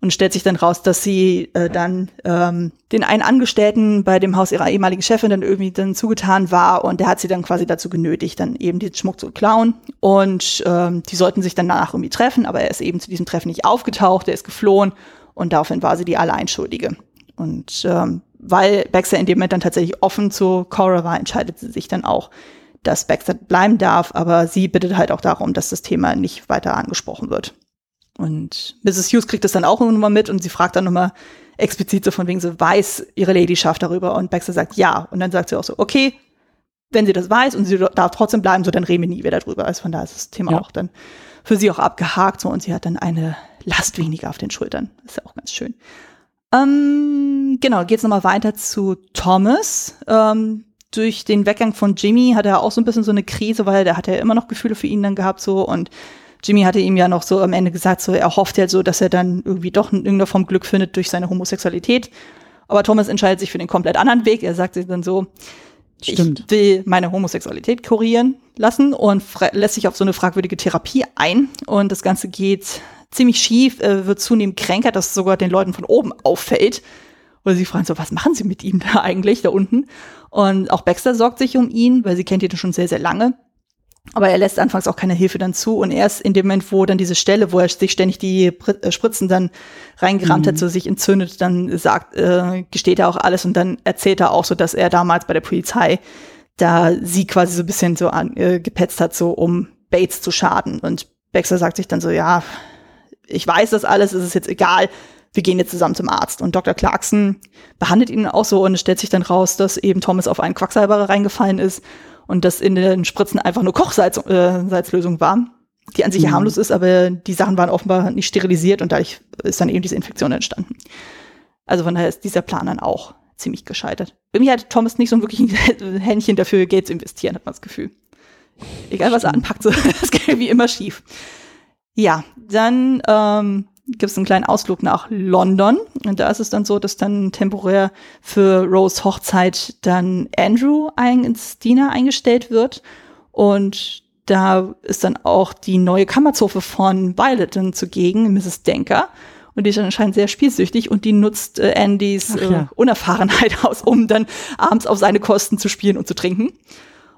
Und stellt sich dann raus, dass sie äh, dann ähm, den einen Angestellten bei dem Haus ihrer ehemaligen Chefin dann irgendwie dann zugetan war und der hat sie dann quasi dazu genötigt, dann eben den Schmuck zu klauen. Und ähm, die sollten sich dann danach irgendwie treffen, aber er ist eben zu diesem Treffen nicht aufgetaucht, er ist geflohen und daraufhin war sie die Alleinschuldige. Und ähm, weil Baxter in dem Moment dann tatsächlich offen zu Cora war, entscheidet sie sich dann auch, dass Baxter bleiben darf, aber sie bittet halt auch darum, dass das Thema nicht weiter angesprochen wird. Und Mrs. Hughes kriegt das dann auch nochmal mit und sie fragt dann nochmal explizit so von wegen, so weiß ihre Ladyschaft darüber und Baxter sagt ja. Und dann sagt sie auch so, okay, wenn sie das weiß und sie darf trotzdem bleiben, so dann reden wir nie wieder drüber. Also von da ist das Thema ja. auch dann für sie auch abgehakt so und sie hat dann eine Last weniger auf den Schultern. Das ist ja auch ganz schön. Ähm, genau, geht's nochmal weiter zu Thomas. Ähm, durch den Weggang von Jimmy hat er auch so ein bisschen so eine Krise, weil der hat ja immer noch Gefühle für ihn dann gehabt so und Jimmy hatte ihm ja noch so am Ende gesagt, so er hofft ja so, dass er dann irgendwie doch in irgendeiner Form Glück findet durch seine Homosexualität. Aber Thomas entscheidet sich für den komplett anderen Weg. Er sagt sich dann so, Stimmt. ich will meine Homosexualität kurieren lassen und lässt sich auf so eine fragwürdige Therapie ein. Und das Ganze geht ziemlich schief, äh, wird zunehmend kränker, dass sogar den Leuten von oben auffällt. Oder sie fragen so, was machen sie mit ihm da eigentlich da unten? Und auch Baxter sorgt sich um ihn, weil sie kennt ihn schon sehr, sehr lange. Aber er lässt anfangs auch keine Hilfe dann zu. Und erst in dem Moment, wo dann diese Stelle, wo er sich ständig die äh, Spritzen dann reingerammt mhm. hat, so sich entzündet, dann sagt, äh, gesteht er auch alles und dann erzählt er auch so, dass er damals bei der Polizei da sie quasi so ein bisschen so an, äh, gepetzt hat, so um Bates zu schaden. Und Baxter sagt sich dann so, ja, ich weiß das alles, es ist jetzt egal, wir gehen jetzt zusammen zum Arzt. Und Dr. Clarkson behandelt ihn auch so und es stellt sich dann raus, dass eben Thomas auf einen Quacksalber reingefallen ist und dass in den Spritzen einfach nur Kochsalzlösung äh, war, die an sich mhm. harmlos ist, aber die Sachen waren offenbar nicht sterilisiert und dadurch ist dann eben diese Infektion entstanden. Also von daher ist dieser Plan dann auch ziemlich gescheitert. Irgendwie hat Thomas nicht so wirklich ein Händchen dafür, Geld zu investieren, hat man das Gefühl. Egal was er anpackt, so, das geht wie immer schief. Ja, dann ähm, gibt es einen kleinen Ausflug nach London. Und da ist es dann so, dass dann temporär für Rose Hochzeit dann Andrew ein, ins Diener eingestellt wird. Und da ist dann auch die neue Kammerzofe von Violet dann zugegen, Mrs. Denker. Und die ist anscheinend sehr spielsüchtig und die nutzt äh, Andys äh, ja. Unerfahrenheit aus, um dann abends auf seine Kosten zu spielen und zu trinken.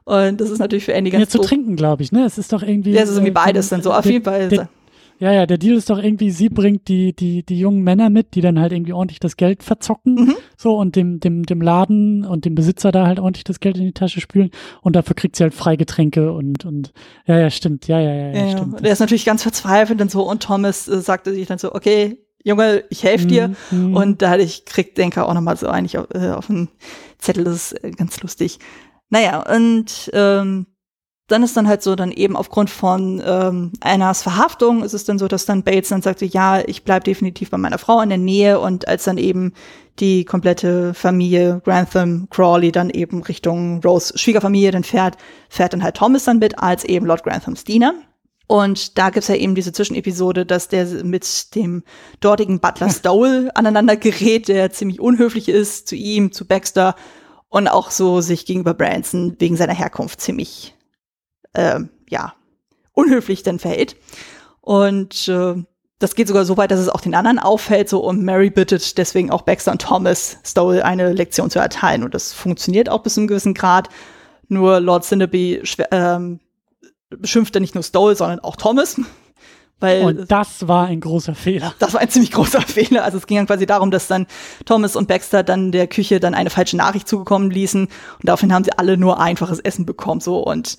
Und das ist natürlich für Andy ganz Ja, zu trinken, glaube ich, ne? Es ist doch irgendwie. Ja, es ist irgendwie äh, beides dann so. Auf jeden Fall. Der, ja, ja, der Deal ist doch irgendwie, sie bringt die, die, die jungen Männer mit, die dann halt irgendwie ordentlich das Geld verzocken, mhm. so, und dem, dem, dem Laden und dem Besitzer da halt ordentlich das Geld in die Tasche spülen und dafür kriegt sie halt Freigetränke und, und, ja, ja, stimmt, ja, ja, ja, ja stimmt. Der ist natürlich ganz verzweifelt und so, und Thomas äh, sagte sich dann so, okay, Junge, ich helfe dir. Mhm. Und dadurch kriegt Denker auch nochmal so eigentlich auf, äh, auf den Zettel, das ist äh, ganz lustig. Naja, und ähm, dann ist dann halt so, dann eben aufgrund von ähm, Annas Verhaftung ist es dann so, dass dann Bates dann sagte, ja, ich bleib definitiv bei meiner Frau in der Nähe und als dann eben die komplette Familie Grantham Crawley dann eben Richtung Rose Schwiegerfamilie dann fährt, fährt dann halt Thomas dann mit als eben Lord Granthams Diener. Und da gibt's ja eben diese Zwischenepisode, dass der mit dem dortigen Butler Stowell aneinander gerät, der ziemlich unhöflich ist zu ihm, zu Baxter und auch so sich gegenüber Branson wegen seiner Herkunft ziemlich, äh, ja, unhöflich dann verhält. Und äh, das geht sogar so weit, dass es auch den anderen auffällt, so und Mary bittet deswegen auch Baxter und Thomas, Stowell eine Lektion zu erteilen. Und das funktioniert auch bis zu einem gewissen Grad. Nur Lord Cinderby ähm, beschimpft er nicht nur Stowell, sondern auch Thomas. Weil und das war ein großer Fehler. Das war ein ziemlich großer Fehler. Also es ging dann quasi darum, dass dann Thomas und Baxter dann der Küche dann eine falsche Nachricht zugekommen ließen und daraufhin haben sie alle nur einfaches Essen bekommen so und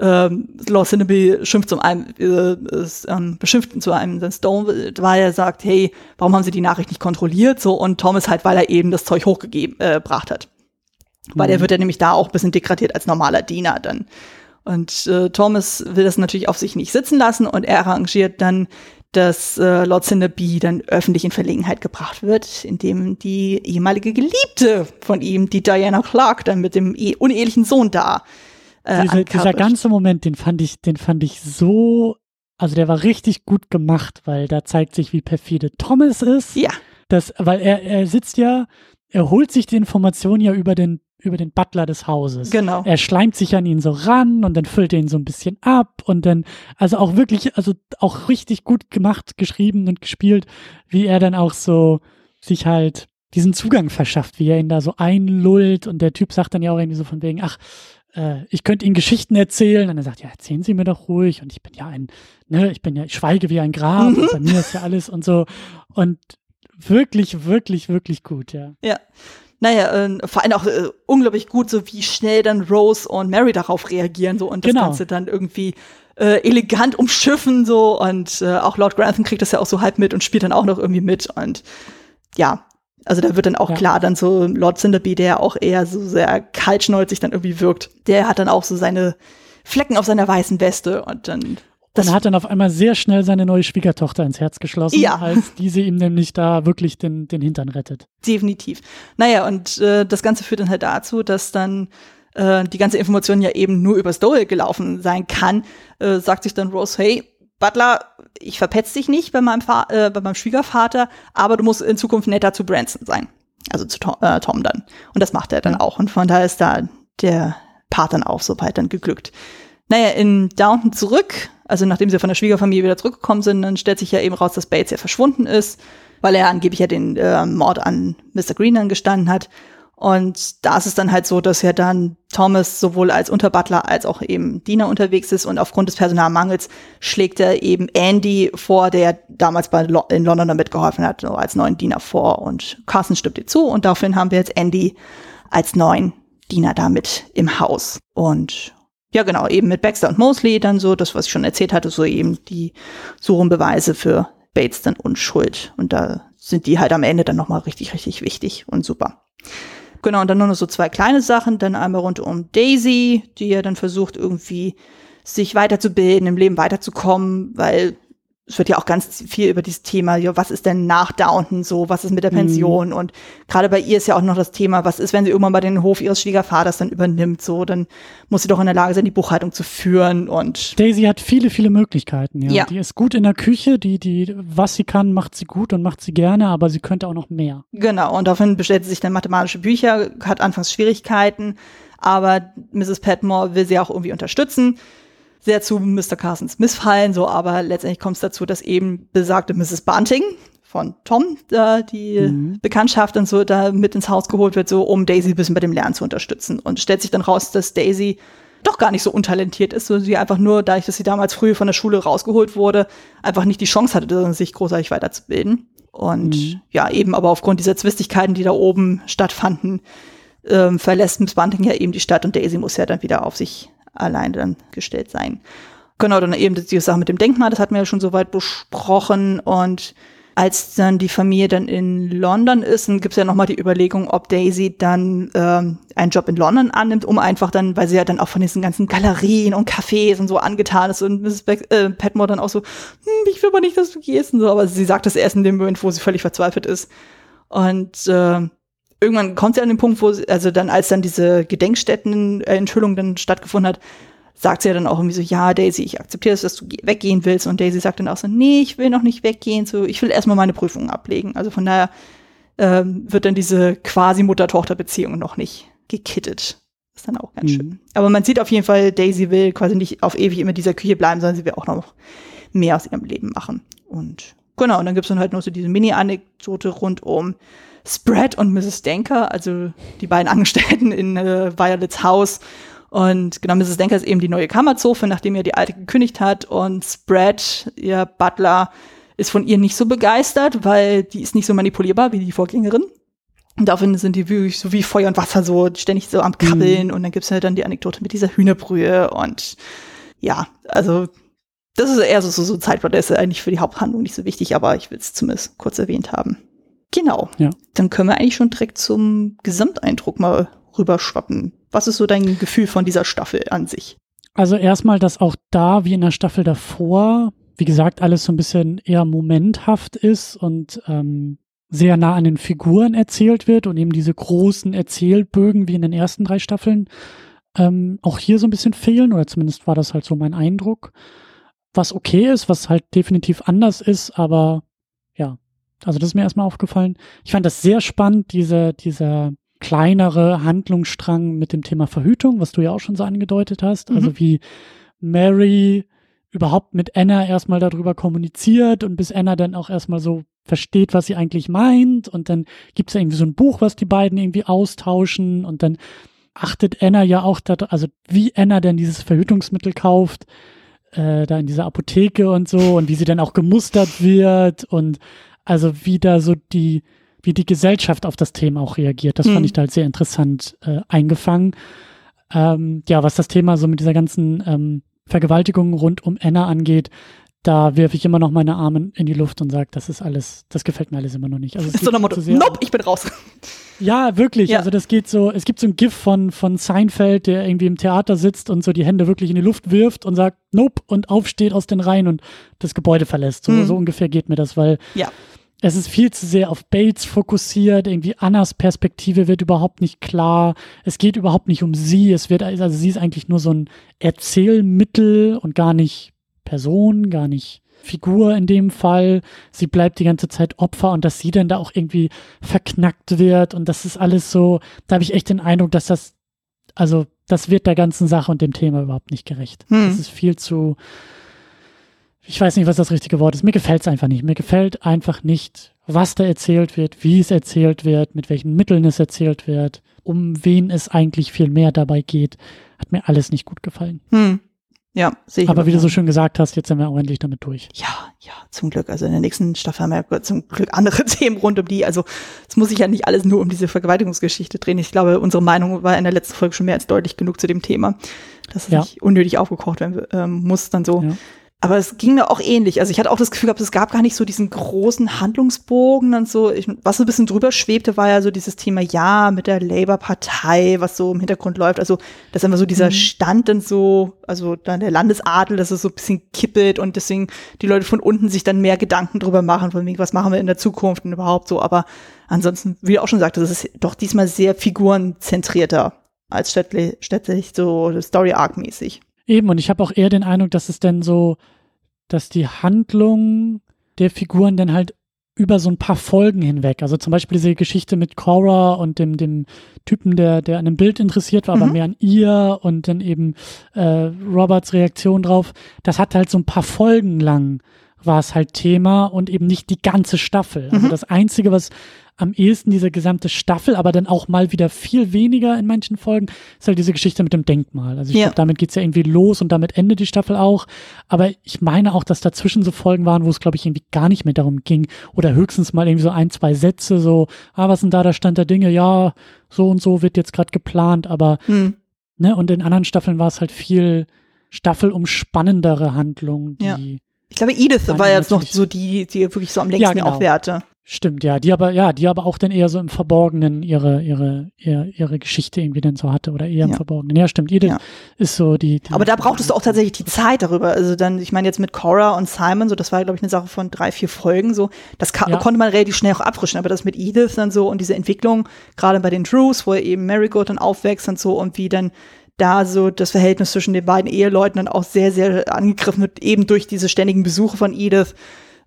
ähm, Lord Cinnaby schimpft zum einen, äh, ist, ähm, beschimpft zu einem dann Stone, weil er sagt, hey, warum haben sie die Nachricht nicht kontrolliert? So und Thomas halt, weil er eben das Zeug hochgegeben äh, gebracht hat. Weil mhm. er wird ja nämlich da auch ein bisschen degradiert als normaler Diener dann. Und äh, Thomas will das natürlich auf sich nicht sitzen lassen und er arrangiert dann, dass äh, Lord Cinderby dann öffentlich in Verlegenheit gebracht wird, indem die ehemalige Geliebte von ihm, die Diana Clark, dann mit dem e unehelichen Sohn da äh, Diese, dieser ganze Moment, den fand ich, den fand ich so, also der war richtig gut gemacht, weil da zeigt sich, wie perfide Thomas ist. Ja. Das, weil er, er sitzt ja, er holt sich die Information ja über den über den Butler des Hauses. Genau. Er schleimt sich an ihn so ran und dann füllt er ihn so ein bisschen ab und dann, also auch wirklich, also auch richtig gut gemacht, geschrieben und gespielt, wie er dann auch so sich halt diesen Zugang verschafft, wie er ihn da so einlullt und der Typ sagt dann ja auch irgendwie so von wegen, ach, äh, ich könnte Ihnen Geschichten erzählen. Und er sagt, ja, erzählen Sie mir doch ruhig. Und ich bin ja ein, ne, ich bin ja, ich schweige wie ein Grab und bei mir ist ja alles und so. Und wirklich, wirklich, wirklich gut, ja. Ja. Naja, äh, vor allem auch äh, unglaublich gut, so wie schnell dann Rose und Mary darauf reagieren, so und das genau. Ganze dann irgendwie äh, elegant umschiffen, so und äh, auch Lord Grantham kriegt das ja auch so halb mit und spielt dann auch noch irgendwie mit und ja, also da wird dann auch ja. klar, dann so Lord Cinderby, der auch eher so sehr kaltschnäuzig dann irgendwie wirkt, der hat dann auch so seine Flecken auf seiner weißen Weste und dann und hat dann auf einmal sehr schnell seine neue Schwiegertochter ins Herz geschlossen, ja. als diese ihm nämlich da wirklich den, den Hintern rettet. Definitiv. Naja, und äh, das Ganze führt dann halt dazu, dass dann äh, die ganze Information ja eben nur über Stowell gelaufen sein kann, äh, sagt sich dann Rose, hey, Butler, ich verpetz dich nicht bei meinem, Fa äh, bei meinem Schwiegervater, aber du musst in Zukunft netter zu Branson sein. Also zu Tom, äh, Tom dann. Und das macht er dann auch. Und von daher ist da der Part dann auch soweit dann geglückt. Naja, in Downton zurück, also nachdem sie von der Schwiegerfamilie wieder zurückgekommen sind, dann stellt sich ja eben raus, dass Bates ja verschwunden ist, weil er angeblich ja den äh, Mord an Mr. Green dann gestanden hat. Und da ist es dann halt so, dass ja dann Thomas sowohl als Unterbutler als auch eben Diener unterwegs ist und aufgrund des Personalmangels schlägt er eben Andy vor, der damals bei Lo in London damit geholfen hat, so als neuen Diener vor und Carson stimmt ihr zu und daraufhin haben wir jetzt Andy als neuen Diener damit im Haus. Und ja, genau, eben mit Baxter und Mosley dann so, das, was ich schon erzählt hatte, so eben die Surenbeweise für Bates dann Unschuld. Und da sind die halt am Ende dann nochmal richtig, richtig wichtig und super. Genau, und dann nur noch so zwei kleine Sachen. Dann einmal rund um Daisy, die ja dann versucht, irgendwie sich weiterzubilden, im Leben weiterzukommen, weil es wird ja auch ganz viel über dieses Thema, ja, was ist denn nach Downton so, was ist mit der mhm. Pension? Mhm. Und gerade bei ihr ist ja auch noch das Thema, was ist, wenn sie irgendwann mal den Hof ihres Schwiegervaters dann übernimmt, so, dann muss sie doch in der Lage sein, die Buchhaltung zu führen und. Daisy hat viele, viele Möglichkeiten, ja. ja. Die ist gut in der Küche, die, die, was sie kann, macht sie gut und macht sie gerne, aber sie könnte auch noch mehr. Genau, und daraufhin bestellt sie sich dann mathematische Bücher, hat anfangs Schwierigkeiten, aber Mrs. Petmore will sie auch irgendwie unterstützen sehr zu Mr. Carsons Missfallen, so, aber letztendlich kommt es dazu, dass eben besagte Mrs. Bunting von Tom, äh, die mhm. Bekanntschaft und so, da mit ins Haus geholt wird, so, um Daisy ein bisschen bei dem Lernen zu unterstützen. Und stellt sich dann raus, dass Daisy doch gar nicht so untalentiert ist, so sie einfach nur, dadurch, dass sie damals früh von der Schule rausgeholt wurde, einfach nicht die Chance hatte, sich großartig weiterzubilden. Und mhm. ja, eben aber aufgrund dieser Zwistigkeiten, die da oben stattfanden, ähm, verlässt Miss Bunting ja eben die Stadt und Daisy muss ja dann wieder auf sich allein dann gestellt sein. Genau, dann eben die Sache mit dem Denkmal, das hatten wir ja schon soweit besprochen. Und als dann die Familie dann in London ist, dann gibt es ja nochmal die Überlegung, ob Daisy dann ähm, einen Job in London annimmt, um einfach dann, weil sie ja dann auch von diesen ganzen Galerien und Cafés und so angetan ist und Mrs. Beck, äh, Petmore dann auch so, hm, ich will aber nicht, dass du gehst und so, aber sie sagt das erst in dem Moment, wo sie völlig verzweifelt ist. Und äh, irgendwann kommt sie an den Punkt, wo sie, also dann, als dann diese Gedenkstätten-Enthüllung dann stattgefunden hat, sagt sie ja dann auch irgendwie so, ja, Daisy, ich akzeptiere es, dass du weggehen willst. Und Daisy sagt dann auch so, nee, ich will noch nicht weggehen, so, ich will erstmal meine Prüfungen ablegen. Also von daher ähm, wird dann diese quasi Mutter-Tochter-Beziehung noch nicht gekittet. ist dann auch ganz mhm. schön. Aber man sieht auf jeden Fall, Daisy will quasi nicht auf ewig immer dieser Küche bleiben, sondern sie will auch noch mehr aus ihrem Leben machen. Und Genau, und dann gibt's dann halt noch so diese Mini-Anekdote rund um Spread und Mrs. Denker, also die beiden Angestellten in äh, Violets Haus. Und genau, Mrs. Denker ist eben die neue Kammerzofe, nachdem er die alte gekündigt hat. Und Spread, ihr Butler, ist von ihr nicht so begeistert, weil die ist nicht so manipulierbar wie die Vorgängerin. Und dafür sind die wirklich so wie Feuer und Wasser so ständig so am Kabbeln. Mhm. Und dann gibt's halt dann die Anekdote mit dieser Hühnerbrühe. Und ja, also das ist eher so, so, so Zeitplot, der ist eigentlich für die Haupthandlung nicht so wichtig, aber ich will es zumindest kurz erwähnt haben. Genau. Ja. Dann können wir eigentlich schon direkt zum Gesamteindruck mal rüberschwappen. Was ist so dein Gefühl von dieser Staffel an sich? Also erstmal, dass auch da, wie in der Staffel davor, wie gesagt, alles so ein bisschen eher momenthaft ist und ähm, sehr nah an den Figuren erzählt wird und eben diese großen Erzählbögen wie in den ersten drei Staffeln ähm, auch hier so ein bisschen fehlen, oder zumindest war das halt so mein Eindruck. Was okay ist, was halt definitiv anders ist, aber also das ist mir erstmal aufgefallen. Ich fand das sehr spannend, diese, dieser kleinere Handlungsstrang mit dem Thema Verhütung, was du ja auch schon so angedeutet hast. Also mhm. Also wie Mary überhaupt mit Anna erstmal darüber kommuniziert und bis Anna dann auch erstmal so versteht, was sie eigentlich meint. Und dann gibt es ja irgendwie so ein Buch, was die beiden irgendwie austauschen und dann achtet Anna ja auch da, also wie Anna denn dieses Verhütungsmittel kauft, äh, da in dieser Apotheke und so und wie sie dann auch gemustert wird und also wie da so die, wie die Gesellschaft auf das Thema auch reagiert. Das mhm. fand ich da halt sehr interessant äh, eingefangen. Ähm, ja, was das Thema so mit dieser ganzen ähm, Vergewaltigung rund um Anna angeht, da werfe ich immer noch meine Arme in die Luft und sage, das ist alles, das gefällt mir alles immer noch nicht. Also es ist so ein Motto, nope, ich bin raus. Ja, wirklich. Ja. Also das geht so, es gibt so ein GIF von, von Seinfeld, der irgendwie im Theater sitzt und so die Hände wirklich in die Luft wirft und sagt, nope, und aufsteht aus den Reihen und das Gebäude verlässt. So, mhm. so ungefähr geht mir das, weil ja. Es ist viel zu sehr auf Bates fokussiert. Irgendwie Annas Perspektive wird überhaupt nicht klar. Es geht überhaupt nicht um sie. Es wird, also sie ist eigentlich nur so ein Erzählmittel und gar nicht Person, gar nicht Figur in dem Fall. Sie bleibt die ganze Zeit Opfer und dass sie dann da auch irgendwie verknackt wird und das ist alles so, da habe ich echt den Eindruck, dass das, also das wird der ganzen Sache und dem Thema überhaupt nicht gerecht. Hm. Das ist viel zu, ich weiß nicht, was das richtige Wort ist. Mir gefällt es einfach nicht. Mir gefällt einfach nicht, was da erzählt wird, wie es erzählt wird, mit welchen Mitteln es erzählt wird, um wen es eigentlich viel mehr dabei geht. Hat mir alles nicht gut gefallen. Hm. Ja, sehe ich. Aber wie du so schön gesagt hast, jetzt sind wir auch endlich damit durch. Ja, ja, zum Glück. Also in der nächsten Staffel haben wir zum Glück andere Themen rund um die. Also es muss sich ja nicht alles nur um diese Vergewaltigungsgeschichte drehen. Ich glaube, unsere Meinung war in der letzten Folge schon mehr als deutlich genug zu dem Thema, dass es ja. nicht unnötig aufgekocht werden ähm, muss, dann so. Ja. Aber es ging mir auch ähnlich. Also ich hatte auch das Gefühl gehabt, es gab gar nicht so diesen großen Handlungsbogen und so. Ich, was so ein bisschen drüber schwebte, war ja so dieses Thema, ja, mit der Labour-Partei, was so im Hintergrund läuft. Also, dass immer so dieser mhm. Stand dann so, also dann der Landesadel, dass es so ein bisschen kippelt und deswegen die Leute von unten sich dann mehr Gedanken drüber machen, von wegen, was machen wir in der Zukunft und überhaupt so. Aber ansonsten, wie du auch schon sagtest, es ist doch diesmal sehr figurenzentrierter als städtlich, städtlich so Story-Arc-mäßig. Eben, und ich habe auch eher den Eindruck, dass es denn so, dass die Handlung der Figuren dann halt über so ein paar Folgen hinweg. Also zum Beispiel diese Geschichte mit Cora und dem, dem Typen, der, der an einem Bild interessiert war, mhm. aber mehr an ihr und dann eben äh, Roberts Reaktion drauf. Das hat halt so ein paar Folgen lang war es halt Thema und eben nicht die ganze Staffel. Also mhm. das Einzige, was am ehesten diese gesamte Staffel, aber dann auch mal wieder viel weniger in manchen Folgen, ist halt diese Geschichte mit dem Denkmal. Also ich ja. glaube, damit geht's ja irgendwie los und damit endet die Staffel auch. Aber ich meine auch, dass dazwischen so Folgen waren, wo es, glaube ich, irgendwie gar nicht mehr darum ging. Oder höchstens mal irgendwie so ein, zwei Sätze, so, ah, was denn da der Stand der Dinge? Ja, so und so wird jetzt gerade geplant, aber mhm. ne, und in anderen Staffeln war es halt viel staffelumspannendere Handlung, die ja. Ich glaube, Edith war jetzt noch so die, die wirklich so am längsten ja, genau. auch Werte. Stimmt, ja, die aber, ja, die aber auch dann eher so im Verborgenen ihre, ihre, ihre, ihre Geschichte irgendwie dann so hatte oder eher im ja. Verborgenen. Ja, stimmt, Edith ja. ist so die, die Aber da brauchtest du auch tatsächlich die Zeit darüber. Also dann, ich meine jetzt mit Cora und Simon, so, das war, glaube ich, eine Sache von drei, vier Folgen, so, das ja. konnte man relativ schnell auch abfrischen, aber das mit Edith dann so und diese Entwicklung, gerade bei den Drews, wo eben Marigold dann aufwächst und so und wie dann da so das Verhältnis zwischen den beiden Eheleuten dann auch sehr, sehr angegriffen wird, eben durch diese ständigen Besuche von Edith.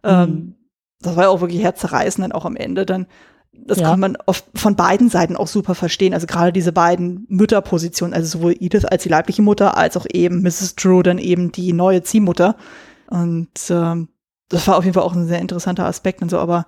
Ähm, mhm. Ähm, das war ja auch wirklich herzerreißend dann auch am Ende dann. Das ja. kann man oft von beiden Seiten auch super verstehen. Also gerade diese beiden Mütterpositionen, also sowohl Edith als die leibliche Mutter, als auch eben Mrs. Drew, dann eben die neue Ziehmutter. Und ähm, das war auf jeden Fall auch ein sehr interessanter Aspekt und so, aber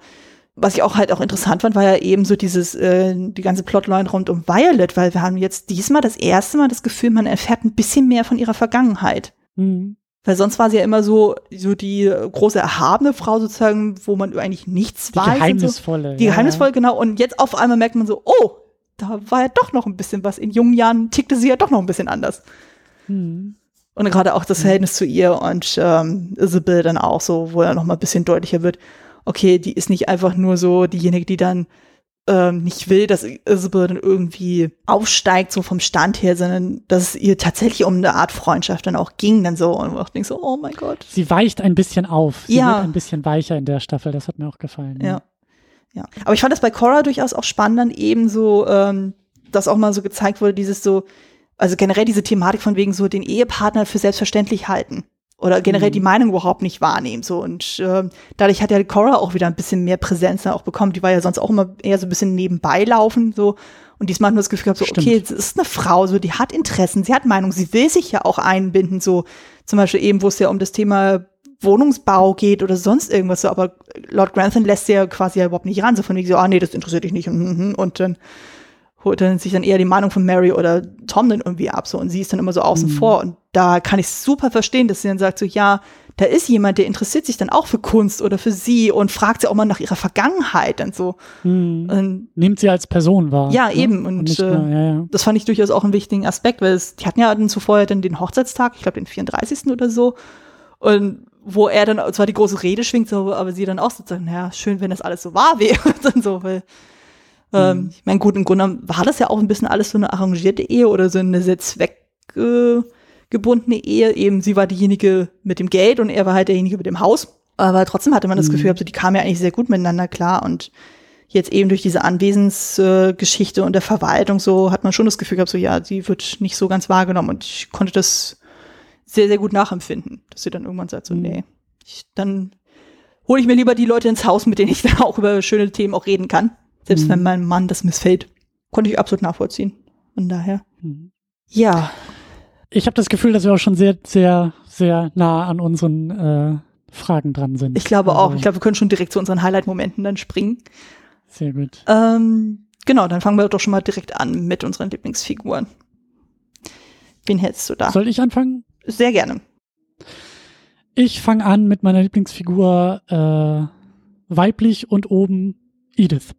was ich auch halt auch interessant fand, war ja eben so dieses, äh, die ganze Plotline rund um Violet, weil wir haben jetzt diesmal das erste Mal das Gefühl, man erfährt ein bisschen mehr von ihrer Vergangenheit. Mhm. Weil sonst war sie ja immer so, so die große erhabene Frau sozusagen, wo man eigentlich nichts die weiß. Geheimnisvolle. So. Die ja. geheimnisvolle, genau. Und jetzt auf einmal merkt man so, oh, da war ja doch noch ein bisschen was. In jungen Jahren tickte sie ja doch noch ein bisschen anders. Mhm. Und gerade auch das Verhältnis zu ihr und ähm, Isabel dann auch so, wo er noch mal ein bisschen deutlicher wird okay, die ist nicht einfach nur so diejenige, die dann ähm, nicht will, dass Isabel dann irgendwie aufsteigt, so vom Stand her, sondern dass es ihr tatsächlich um eine Art Freundschaft dann auch ging, dann so und auch denke so, oh mein Gott. Sie weicht ein bisschen auf. Sie ja. wird ein bisschen weicher in der Staffel, das hat mir auch gefallen. Ja. ja. ja. Aber ich fand das bei Cora durchaus auch spannend, dann eben so, ähm, dass auch mal so gezeigt wurde, dieses so, also generell diese Thematik von wegen so den Ehepartner für selbstverständlich halten oder generell mhm. die Meinung überhaupt nicht wahrnehmen. So und äh, dadurch hat ja Cora auch wieder ein bisschen mehr Präsenz auch bekommen. Die war ja sonst auch immer eher so ein bisschen nebenbei laufen so und diesmal hat man das Gefühl gehabt, so Stimmt. okay, es ist eine Frau, so die hat Interessen, sie hat Meinung, sie will sich ja auch einbinden. So zum Beispiel eben, wo es ja um das Thema Wohnungsbau geht oder sonst irgendwas so, aber Lord Grantham lässt sie ja quasi ja überhaupt nicht ran, so von wegen so, ah nee, das interessiert dich nicht und, und dann holt dann sich dann eher die Meinung von Mary oder Tom dann irgendwie ab so und sie ist dann immer so außen mhm. vor und da kann ich super verstehen, dass sie dann sagt so ja, da ist jemand, der interessiert sich dann auch für Kunst oder für sie und fragt sie auch mal nach ihrer Vergangenheit und so. Mhm. Und, Nimmt sie als Person wahr. Ja, ne? eben und, und äh, mehr, ja, ja. das fand ich durchaus auch einen wichtigen Aspekt, weil es, die hatten ja dann zuvor dann den Hochzeitstag, ich glaube den 34. oder so und wo er dann zwar die große Rede schwingt, so, aber sie dann auch sozusagen, ja, schön, wenn das alles so wahr wäre. dann so, weil ähm, mhm. ich meine, gut, im Grunde war das ja auch ein bisschen alles so eine arrangierte Ehe oder so eine sehr zweckgebundene Ehe. Eben, sie war diejenige mit dem Geld und er war halt derjenige mit dem Haus. Aber trotzdem hatte man das mhm. Gefühl, also die kamen ja eigentlich sehr gut miteinander klar und jetzt eben durch diese Anwesensgeschichte äh, und der Verwaltung so hat man schon das Gefühl gehabt, so ja, sie wird nicht so ganz wahrgenommen und ich konnte das sehr, sehr gut nachempfinden, dass sie dann irgendwann sagt, so, mhm. nee, ich, dann hole ich mir lieber die Leute ins Haus, mit denen ich dann auch über schöne Themen auch reden kann. Selbst mhm. wenn meinem Mann das missfällt. Konnte ich absolut nachvollziehen. Von daher. Mhm. Ja. Ich habe das Gefühl, dass wir auch schon sehr, sehr, sehr nah an unseren äh, Fragen dran sind. Ich glaube also, auch. Ich glaube, wir können schon direkt zu unseren Highlight-Momenten dann springen. Sehr gut. Ähm, genau, dann fangen wir doch schon mal direkt an mit unseren Lieblingsfiguren. Wen hältst du da? Soll ich anfangen? Sehr gerne. Ich fange an mit meiner Lieblingsfigur äh, weiblich und oben Edith.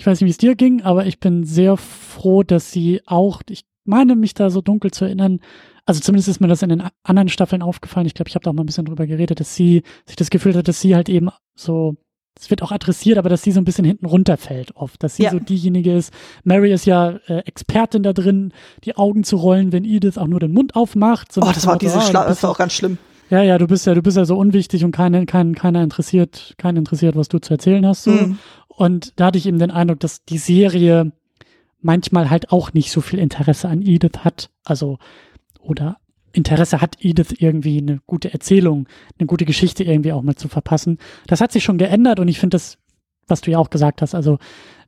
Ich weiß nicht, wie es dir ging, aber ich bin sehr froh, dass sie auch, ich meine mich da so dunkel zu erinnern, also zumindest ist mir das in den anderen Staffeln aufgefallen. Ich glaube, ich habe da auch mal ein bisschen drüber geredet, dass sie sich das Gefühl hat, dass sie halt eben so, es wird auch adressiert, aber dass sie so ein bisschen hinten runterfällt oft, dass sie ja. so diejenige ist. Mary ist ja äh, Expertin da drin, die Augen zu rollen, wenn Edith auch nur den Mund aufmacht. So oh, das war diese oh, Schla das war auch ganz schlimm. Ja, ja, du bist ja, du bist ja so unwichtig und keiner, kein, keiner interessiert, keiner interessiert, was du zu erzählen hast. So. Mhm. Und da hatte ich eben den Eindruck, dass die Serie manchmal halt auch nicht so viel Interesse an Edith hat. Also, oder Interesse hat, Edith irgendwie eine gute Erzählung, eine gute Geschichte irgendwie auch mal zu verpassen. Das hat sich schon geändert und ich finde das, was du ja auch gesagt hast, also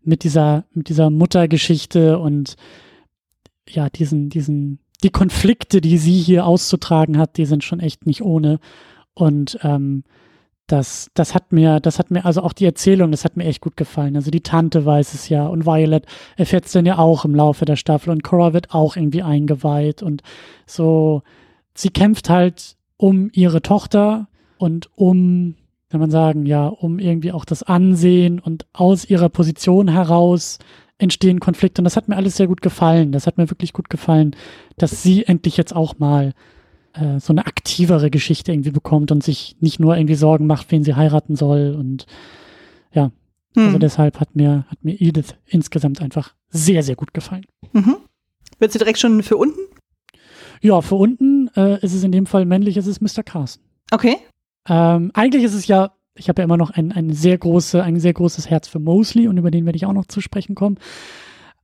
mit dieser, mit dieser Muttergeschichte und ja, diesen, diesen, die Konflikte, die sie hier auszutragen hat, die sind schon echt nicht ohne. Und ähm, das, das hat mir, das hat mir, also auch die Erzählung, das hat mir echt gut gefallen. Also die Tante weiß es ja und Violet erfährt es dann ja auch im Laufe der Staffel und Cora wird auch irgendwie eingeweiht und so, sie kämpft halt um ihre Tochter und um, kann man sagen, ja, um irgendwie auch das Ansehen und aus ihrer Position heraus entstehen Konflikte und das hat mir alles sehr gut gefallen. Das hat mir wirklich gut gefallen, dass sie endlich jetzt auch mal äh, so eine aktivere Geschichte irgendwie bekommt und sich nicht nur irgendwie Sorgen macht, wen sie heiraten soll. Und ja, hm. also deshalb hat mir, hat mir Edith insgesamt einfach sehr, sehr gut gefallen. Mhm. Wird sie direkt schon für unten? Ja, für unten äh, ist es in dem Fall männlich, ist es Mr. Carson. Okay. Ähm, eigentlich ist es ja, ich habe ja immer noch ein, ein sehr große, ein sehr großes Herz für Mosley und über den werde ich auch noch zu sprechen kommen.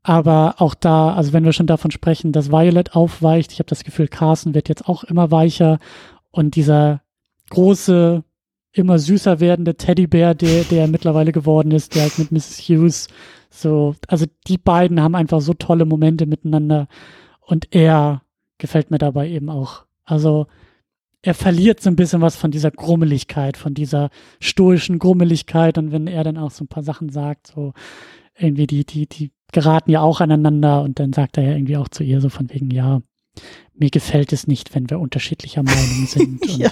Aber auch da, also wenn wir schon davon sprechen, dass Violet aufweicht, ich habe das Gefühl, Carson wird jetzt auch immer weicher und dieser große, immer süßer werdende Teddybär, der, der mittlerweile geworden ist, der halt mit Mrs. Hughes so, also die beiden haben einfach so tolle Momente miteinander und er gefällt mir dabei eben auch. Also er verliert so ein bisschen was von dieser Grummeligkeit, von dieser stoischen Grummeligkeit. Und wenn er dann auch so ein paar Sachen sagt, so irgendwie die, die, die geraten ja auch aneinander und dann sagt er ja irgendwie auch zu ihr so von wegen, ja, mir gefällt es nicht, wenn wir unterschiedlicher Meinung sind. Und ja.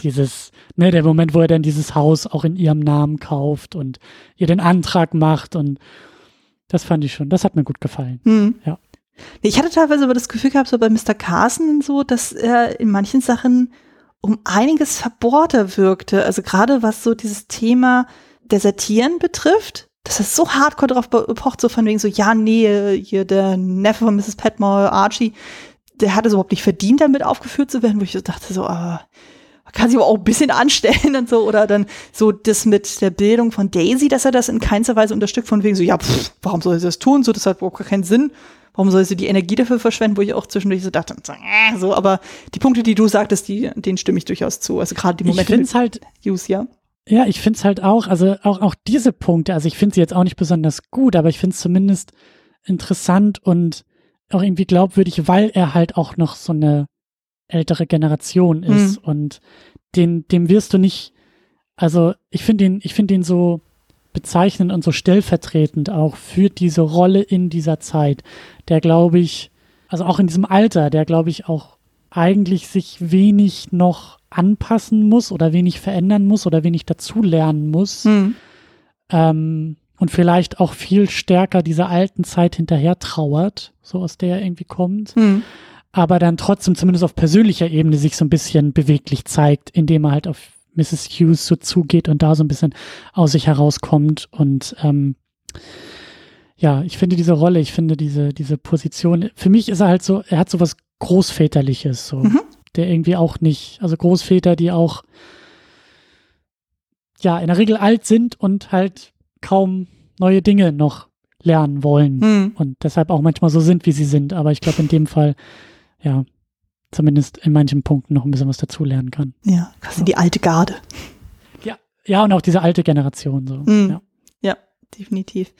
dieses, ne, der Moment, wo er dann dieses Haus auch in ihrem Namen kauft und ihr den Antrag macht und das fand ich schon, das hat mir gut gefallen. Hm. Ja. Ich hatte teilweise aber das Gefühl gehabt, so bei Mr. Carson so, dass er in manchen Sachen um einiges verbohrter wirkte. Also gerade was so dieses Thema Desertieren betrifft, dass er so hardcore drauf pocht, so von wegen so, ja, nee, hier der Neffe von Mrs. Petmore, Archie, der hat es überhaupt nicht verdient, damit aufgeführt zu werden, wo ich so dachte, so, ah, kann sich aber auch ein bisschen anstellen und so, oder dann so das mit der Bildung von Daisy, dass er das in keinster Weise unterstützt, von wegen so, ja, pff, warum soll sie das tun? So, das hat überhaupt gar keinen Sinn. Warum soll sie die Energie dafür verschwenden, wo ich auch zwischendurch so dachte, so, äh, aber die Punkte, die du sagtest, die, denen stimme ich durchaus zu. Also gerade die Momente. Ich finde halt, Use, ja. Ja, ich finde es halt auch, also auch, auch diese Punkte, also ich finde sie jetzt auch nicht besonders gut, aber ich finde es zumindest interessant und auch irgendwie glaubwürdig, weil er halt auch noch so eine ältere Generation ist mhm. und den, dem wirst du nicht, also ich finde ihn, ich finde ihn so bezeichnend und so stellvertretend auch für diese Rolle in dieser Zeit, der glaube ich, also auch in diesem Alter, der glaube ich auch eigentlich sich wenig noch anpassen muss oder wenig verändern muss oder wenig dazulernen muss. Mhm. Ähm, und vielleicht auch viel stärker dieser alten Zeit hinterher trauert, so aus der er irgendwie kommt. Mhm. Aber dann trotzdem zumindest auf persönlicher Ebene sich so ein bisschen beweglich zeigt, indem er halt auf Mrs. Hughes so zugeht und da so ein bisschen aus sich herauskommt. Und ähm, ja, ich finde diese Rolle, ich finde diese, diese Position, für mich ist er halt so, er hat so was Großväterliches, so, mhm. der irgendwie auch nicht, also Großväter, die auch ja in der Regel alt sind und halt kaum neue Dinge noch lernen wollen hm. und deshalb auch manchmal so sind, wie sie sind. Aber ich glaube, in dem Fall, ja, zumindest in manchen Punkten noch ein bisschen was dazulernen kann. Ja, quasi ja. die alte Garde. Ja, ja, und auch diese alte Generation so. Hm. Ja. ja, definitiv.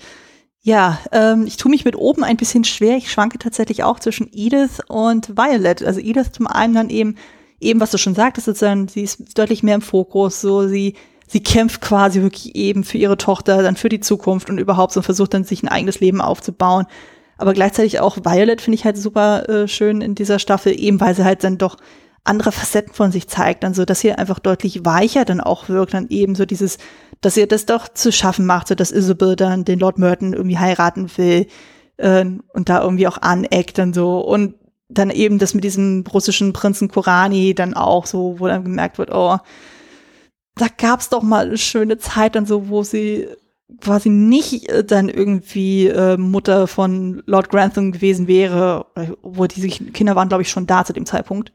Ja, ähm, ich tue mich mit oben ein bisschen schwer. Ich schwanke tatsächlich auch zwischen Edith und Violet. Also Edith zum einen dann eben, eben was du schon sagtest, sozusagen, sie ist deutlich mehr im Fokus, so sie sie kämpft quasi wirklich eben für ihre Tochter, dann für die Zukunft und überhaupt so versucht dann sich ein eigenes Leben aufzubauen. Aber gleichzeitig auch Violet finde ich halt super äh, schön in dieser Staffel, eben weil sie halt dann doch andere Facetten von sich zeigt, dann so, dass sie einfach deutlich weicher dann auch wirkt, dann eben so dieses, dass ihr das doch zu schaffen macht, so dass Isabel dann den Lord Merton irgendwie heiraten will äh, und da irgendwie auch aneckt und so und dann eben das mit diesem russischen Prinzen Kurani dann auch so, wo dann gemerkt wird, oh, da gab's doch mal eine schöne Zeit dann so, wo sie quasi nicht äh, dann irgendwie äh, Mutter von Lord Grantham gewesen wäre, wo diese Kinder waren, glaube ich, schon da zu dem Zeitpunkt.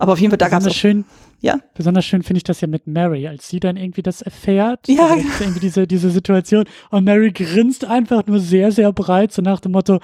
Aber auf jeden Fall, da gab's auch, schön. Ja. Besonders schön finde ich das ja mit Mary, als sie dann irgendwie das erfährt. Ja. Irgendwie diese, diese Situation. Und Mary grinst einfach nur sehr, sehr breit, so nach dem Motto,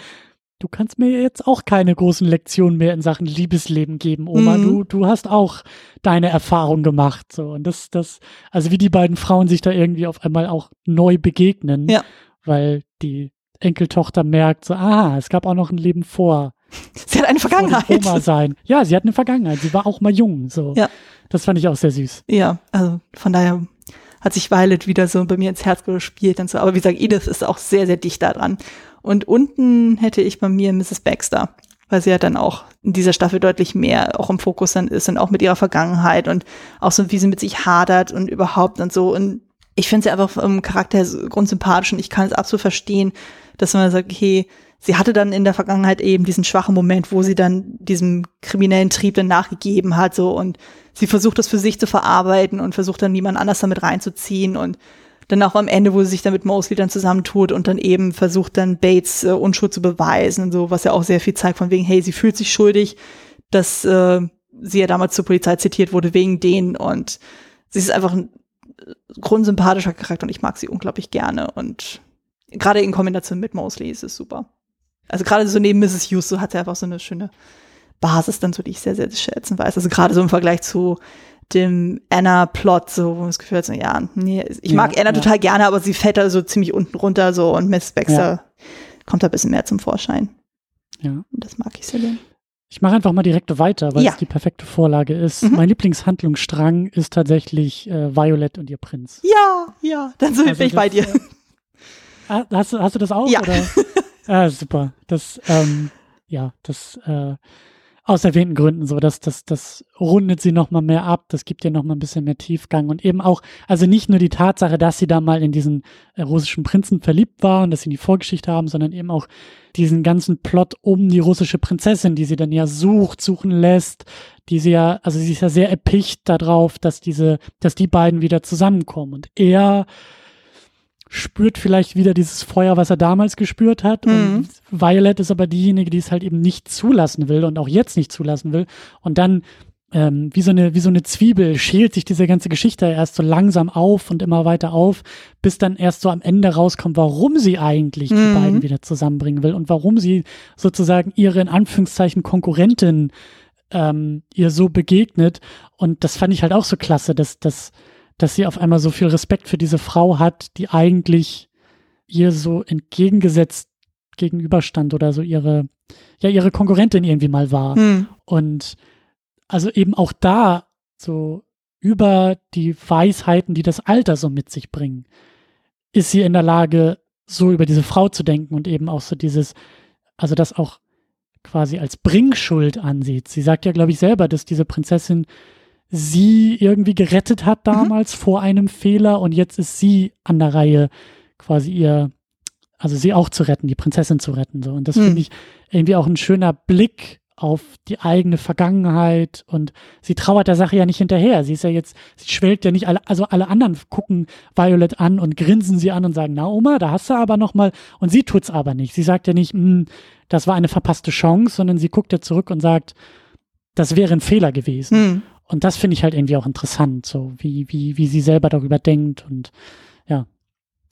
du kannst mir jetzt auch keine großen Lektionen mehr in Sachen Liebesleben geben, Oma. Mhm. Du, du hast auch deine Erfahrung gemacht. So. Und das, das, also wie die beiden Frauen sich da irgendwie auf einmal auch neu begegnen, ja. weil die Enkeltochter merkt, so, ah, es gab auch noch ein Leben vor. Sie hat eine Vergangenheit. Oma sein. Ja, sie hat eine Vergangenheit. Sie war auch mal jung. So. Ja. Das fand ich auch sehr süß. Ja, also von daher hat sich Violet wieder so bei mir ins Herz gespielt und so. Aber wie gesagt, Edith ist auch sehr, sehr dicht da dran. Und unten hätte ich bei mir Mrs. Baxter, weil sie ja dann auch in dieser Staffel deutlich mehr auch im Fokus dann ist und auch mit ihrer Vergangenheit und auch so, wie sie mit sich hadert und überhaupt und so. Und ich finde sie einfach vom Charakter grundsympathisch und ich kann es absolut verstehen, dass man sagt, okay, sie hatte dann in der Vergangenheit eben diesen schwachen Moment, wo sie dann diesem kriminellen Trieb dann nachgegeben hat, so und sie versucht das für sich zu verarbeiten und versucht dann niemand anders damit reinzuziehen und dann auch am Ende, wo sie sich dann mit Mosley dann zusammentut und dann eben versucht dann Bates äh, Unschuld zu beweisen und so, was ja auch sehr viel zeigt von wegen, hey, sie fühlt sich schuldig, dass äh, sie ja damals zur Polizei zitiert wurde wegen denen und sie ist einfach ein grundsympathischer Charakter und ich mag sie unglaublich gerne und gerade in Kombination mit Mosley ist es super. Also gerade so neben Mrs. Hughes, so hat sie einfach so eine schöne Basis dann so, die ich sehr, sehr schätzen weiß. Also gerade so im Vergleich zu dem Anna-Plot, so, wo es gefühlt so, ja, nee, ich mag ja, Anna ja. total gerne, aber sie fällt da so ziemlich unten runter, so, und Miss Baxter ja. kommt da ein bisschen mehr zum Vorschein. Ja. Und das mag ich sehr gerne. Ich mache einfach mal direkt weiter, weil Ja. es die perfekte Vorlage ist. Mhm. Mein Lieblingshandlungsstrang ist tatsächlich äh, Violet und ihr Prinz. Ja, ja, dann sind Also bin ich bei das, dir. äh, Ah, Hast, du- hast du das auch? Ja. Oder? Ah, super. Das, ähm, ja, das äh, aus erwähnten Gründen so, dass das, das rundet sie noch mal mehr ab, das gibt ihr noch mal ein bisschen mehr Tiefgang. Und eben auch, also nicht nur die Tatsache, dass sie da mal in diesen äh, russischen Prinzen verliebt war und dass sie die Vorgeschichte haben, sondern eben auch diesen ganzen Plot um die russische Prinzessin, die sie dann ja sucht, suchen lässt, die sie ja, also sie ist ja sehr erpicht darauf, dass diese, dass die beiden wieder zusammenkommen. Und er spürt vielleicht wieder dieses Feuer, was er damals gespürt hat. Mhm. Und Violet ist aber diejenige, die es halt eben nicht zulassen will und auch jetzt nicht zulassen will. Und dann ähm, wie so eine wie so eine Zwiebel schält sich diese ganze Geschichte erst so langsam auf und immer weiter auf, bis dann erst so am Ende rauskommt, warum sie eigentlich die Mhm. beiden wieder zusammenbringen will und warum sie sozusagen ihre in Anführungszeichen Konkurrentin ähm, ihr so begegnet. Und das fand ich halt auch so klasse, dass, dass, dass sie auf einmal so viel Respekt für diese Frau hat, die eigentlich ihr so entgegengesetzt gegenüberstand oder so ihre, ja, ihre Konkurrentin irgendwie mal war. Hm. Und also eben auch da so über die Weisheiten, die das Alter so mit sich bringen, ist sie in der Lage, so über diese Frau zu denken und eben auch so dieses, also das auch quasi als Bringschuld ansieht. Sie sagt ja, glaube ich, selber, dass diese Prinzessin sie irgendwie gerettet hat damals vor einem Fehler und jetzt ist sie an der Reihe, quasi ihr, also sie auch zu retten, die Prinzessin zu retten. So. Und das Hm. finde ich irgendwie auch ein schöner Blick auf die eigene Vergangenheit und sie trauert der Sache ja nicht hinterher. Sie ist ja jetzt, sie schwelgt ja nicht alle, also alle anderen gucken Violet an und grinsen sie an und sagen, na Oma, da hast du aber noch mal und sie tut's aber nicht. Sie sagt ja nicht, "Hm, das war eine verpasste Chance, sondern sie guckt ja zurück und sagt, das wäre ein Fehler gewesen. Hm. Und das finde ich halt irgendwie auch interessant, so wie, wie, wie sie selber darüber denkt und ja,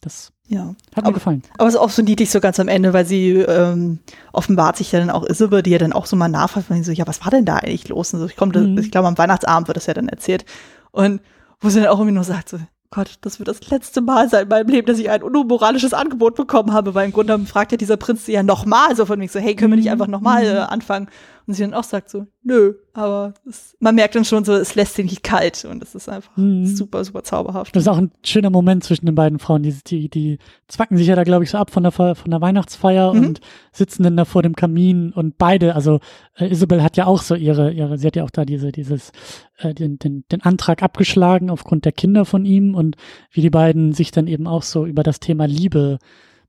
das Ja. hat mir Aber- gefallen. Aber es ist auch so niedlich so ganz am Ende, weil sie ähm, offenbart sich ja dann auch Isabel, die ja dann auch so mal nachfragt, weil sie so, ja, was war denn da eigentlich los? Und so, ich komme, Mhm. ich glaube, am Weihnachtsabend wird das ja dann erzählt. Und wo sie dann auch irgendwie nur sagt, so, Gott, das wird das letzte Mal sein in meinem Leben, dass ich ein unmoralisches Angebot bekommen habe, weil im Grunde fragt ja dieser Prinz sie ja nochmal, so von mir so, hey, können wir nicht Mhm. einfach nochmal äh, anfangen? Und sie dann auch sagt so, nö, aber es, man merkt dann schon so, es lässt sie nicht kalt und es ist einfach Mhm. super, super zauberhaft. Das ist auch ein schöner Moment zwischen den beiden Frauen. Die, die, die zwacken sich ja da, glaube ich, so ab von der, von der Weihnachtsfeier Mhm. und sitzen dann da vor dem Kamin und beide, also äh, Isabel hat ja auch so ihre, ihre, sie hat ja auch da diese, dieses, äh, den, den, den Antrag abgeschlagen aufgrund der Kinder von ihm und wie die beiden sich dann eben auch so über das Thema Liebe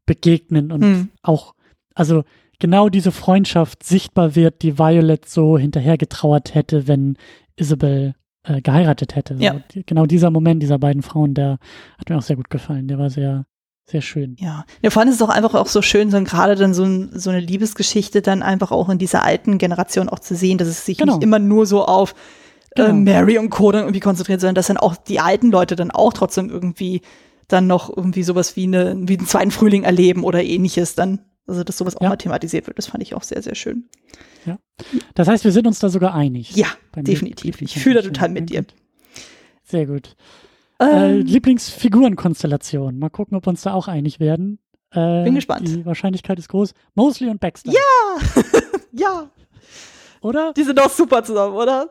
begegnen und Mhm. auch, also genau diese Freundschaft sichtbar wird, die Violet so hinterher getrauert hätte, wenn Isabel äh, geheiratet hätte. So, Ja. die, genau dieser Moment dieser beiden Frauen, der hat mir auch sehr gut gefallen. Der war sehr, sehr schön. Ja. ja, vor allem ist es auch einfach auch so schön, so gerade dann so, ein, so eine Liebesgeschichte dann einfach auch in dieser alten Generation auch zu sehen, dass es sich Genau. nicht immer nur so auf äh, Genau. Mary und Co. dann irgendwie konzentriert, sondern dass dann auch die alten Leute dann auch trotzdem irgendwie dann noch irgendwie sowas wie, eine, wie einen zweiten Frühling erleben oder ähnliches dann. Also, dass sowas auch Ja. mal thematisiert wird, das fand ich auch sehr, sehr schön. Das heißt, wir sind uns da sogar einig. Ja, definitiv. Ich fühle da total mit dir. Sehr gut. Äh, Ähm, Lieblingsfigurenkonstellation. Mal gucken, ob wir uns da auch einig werden. Äh, Bin gespannt. Die Wahrscheinlichkeit ist groß. Mosley und Baxter. ja, Oder? die sind doch super zusammen, oder?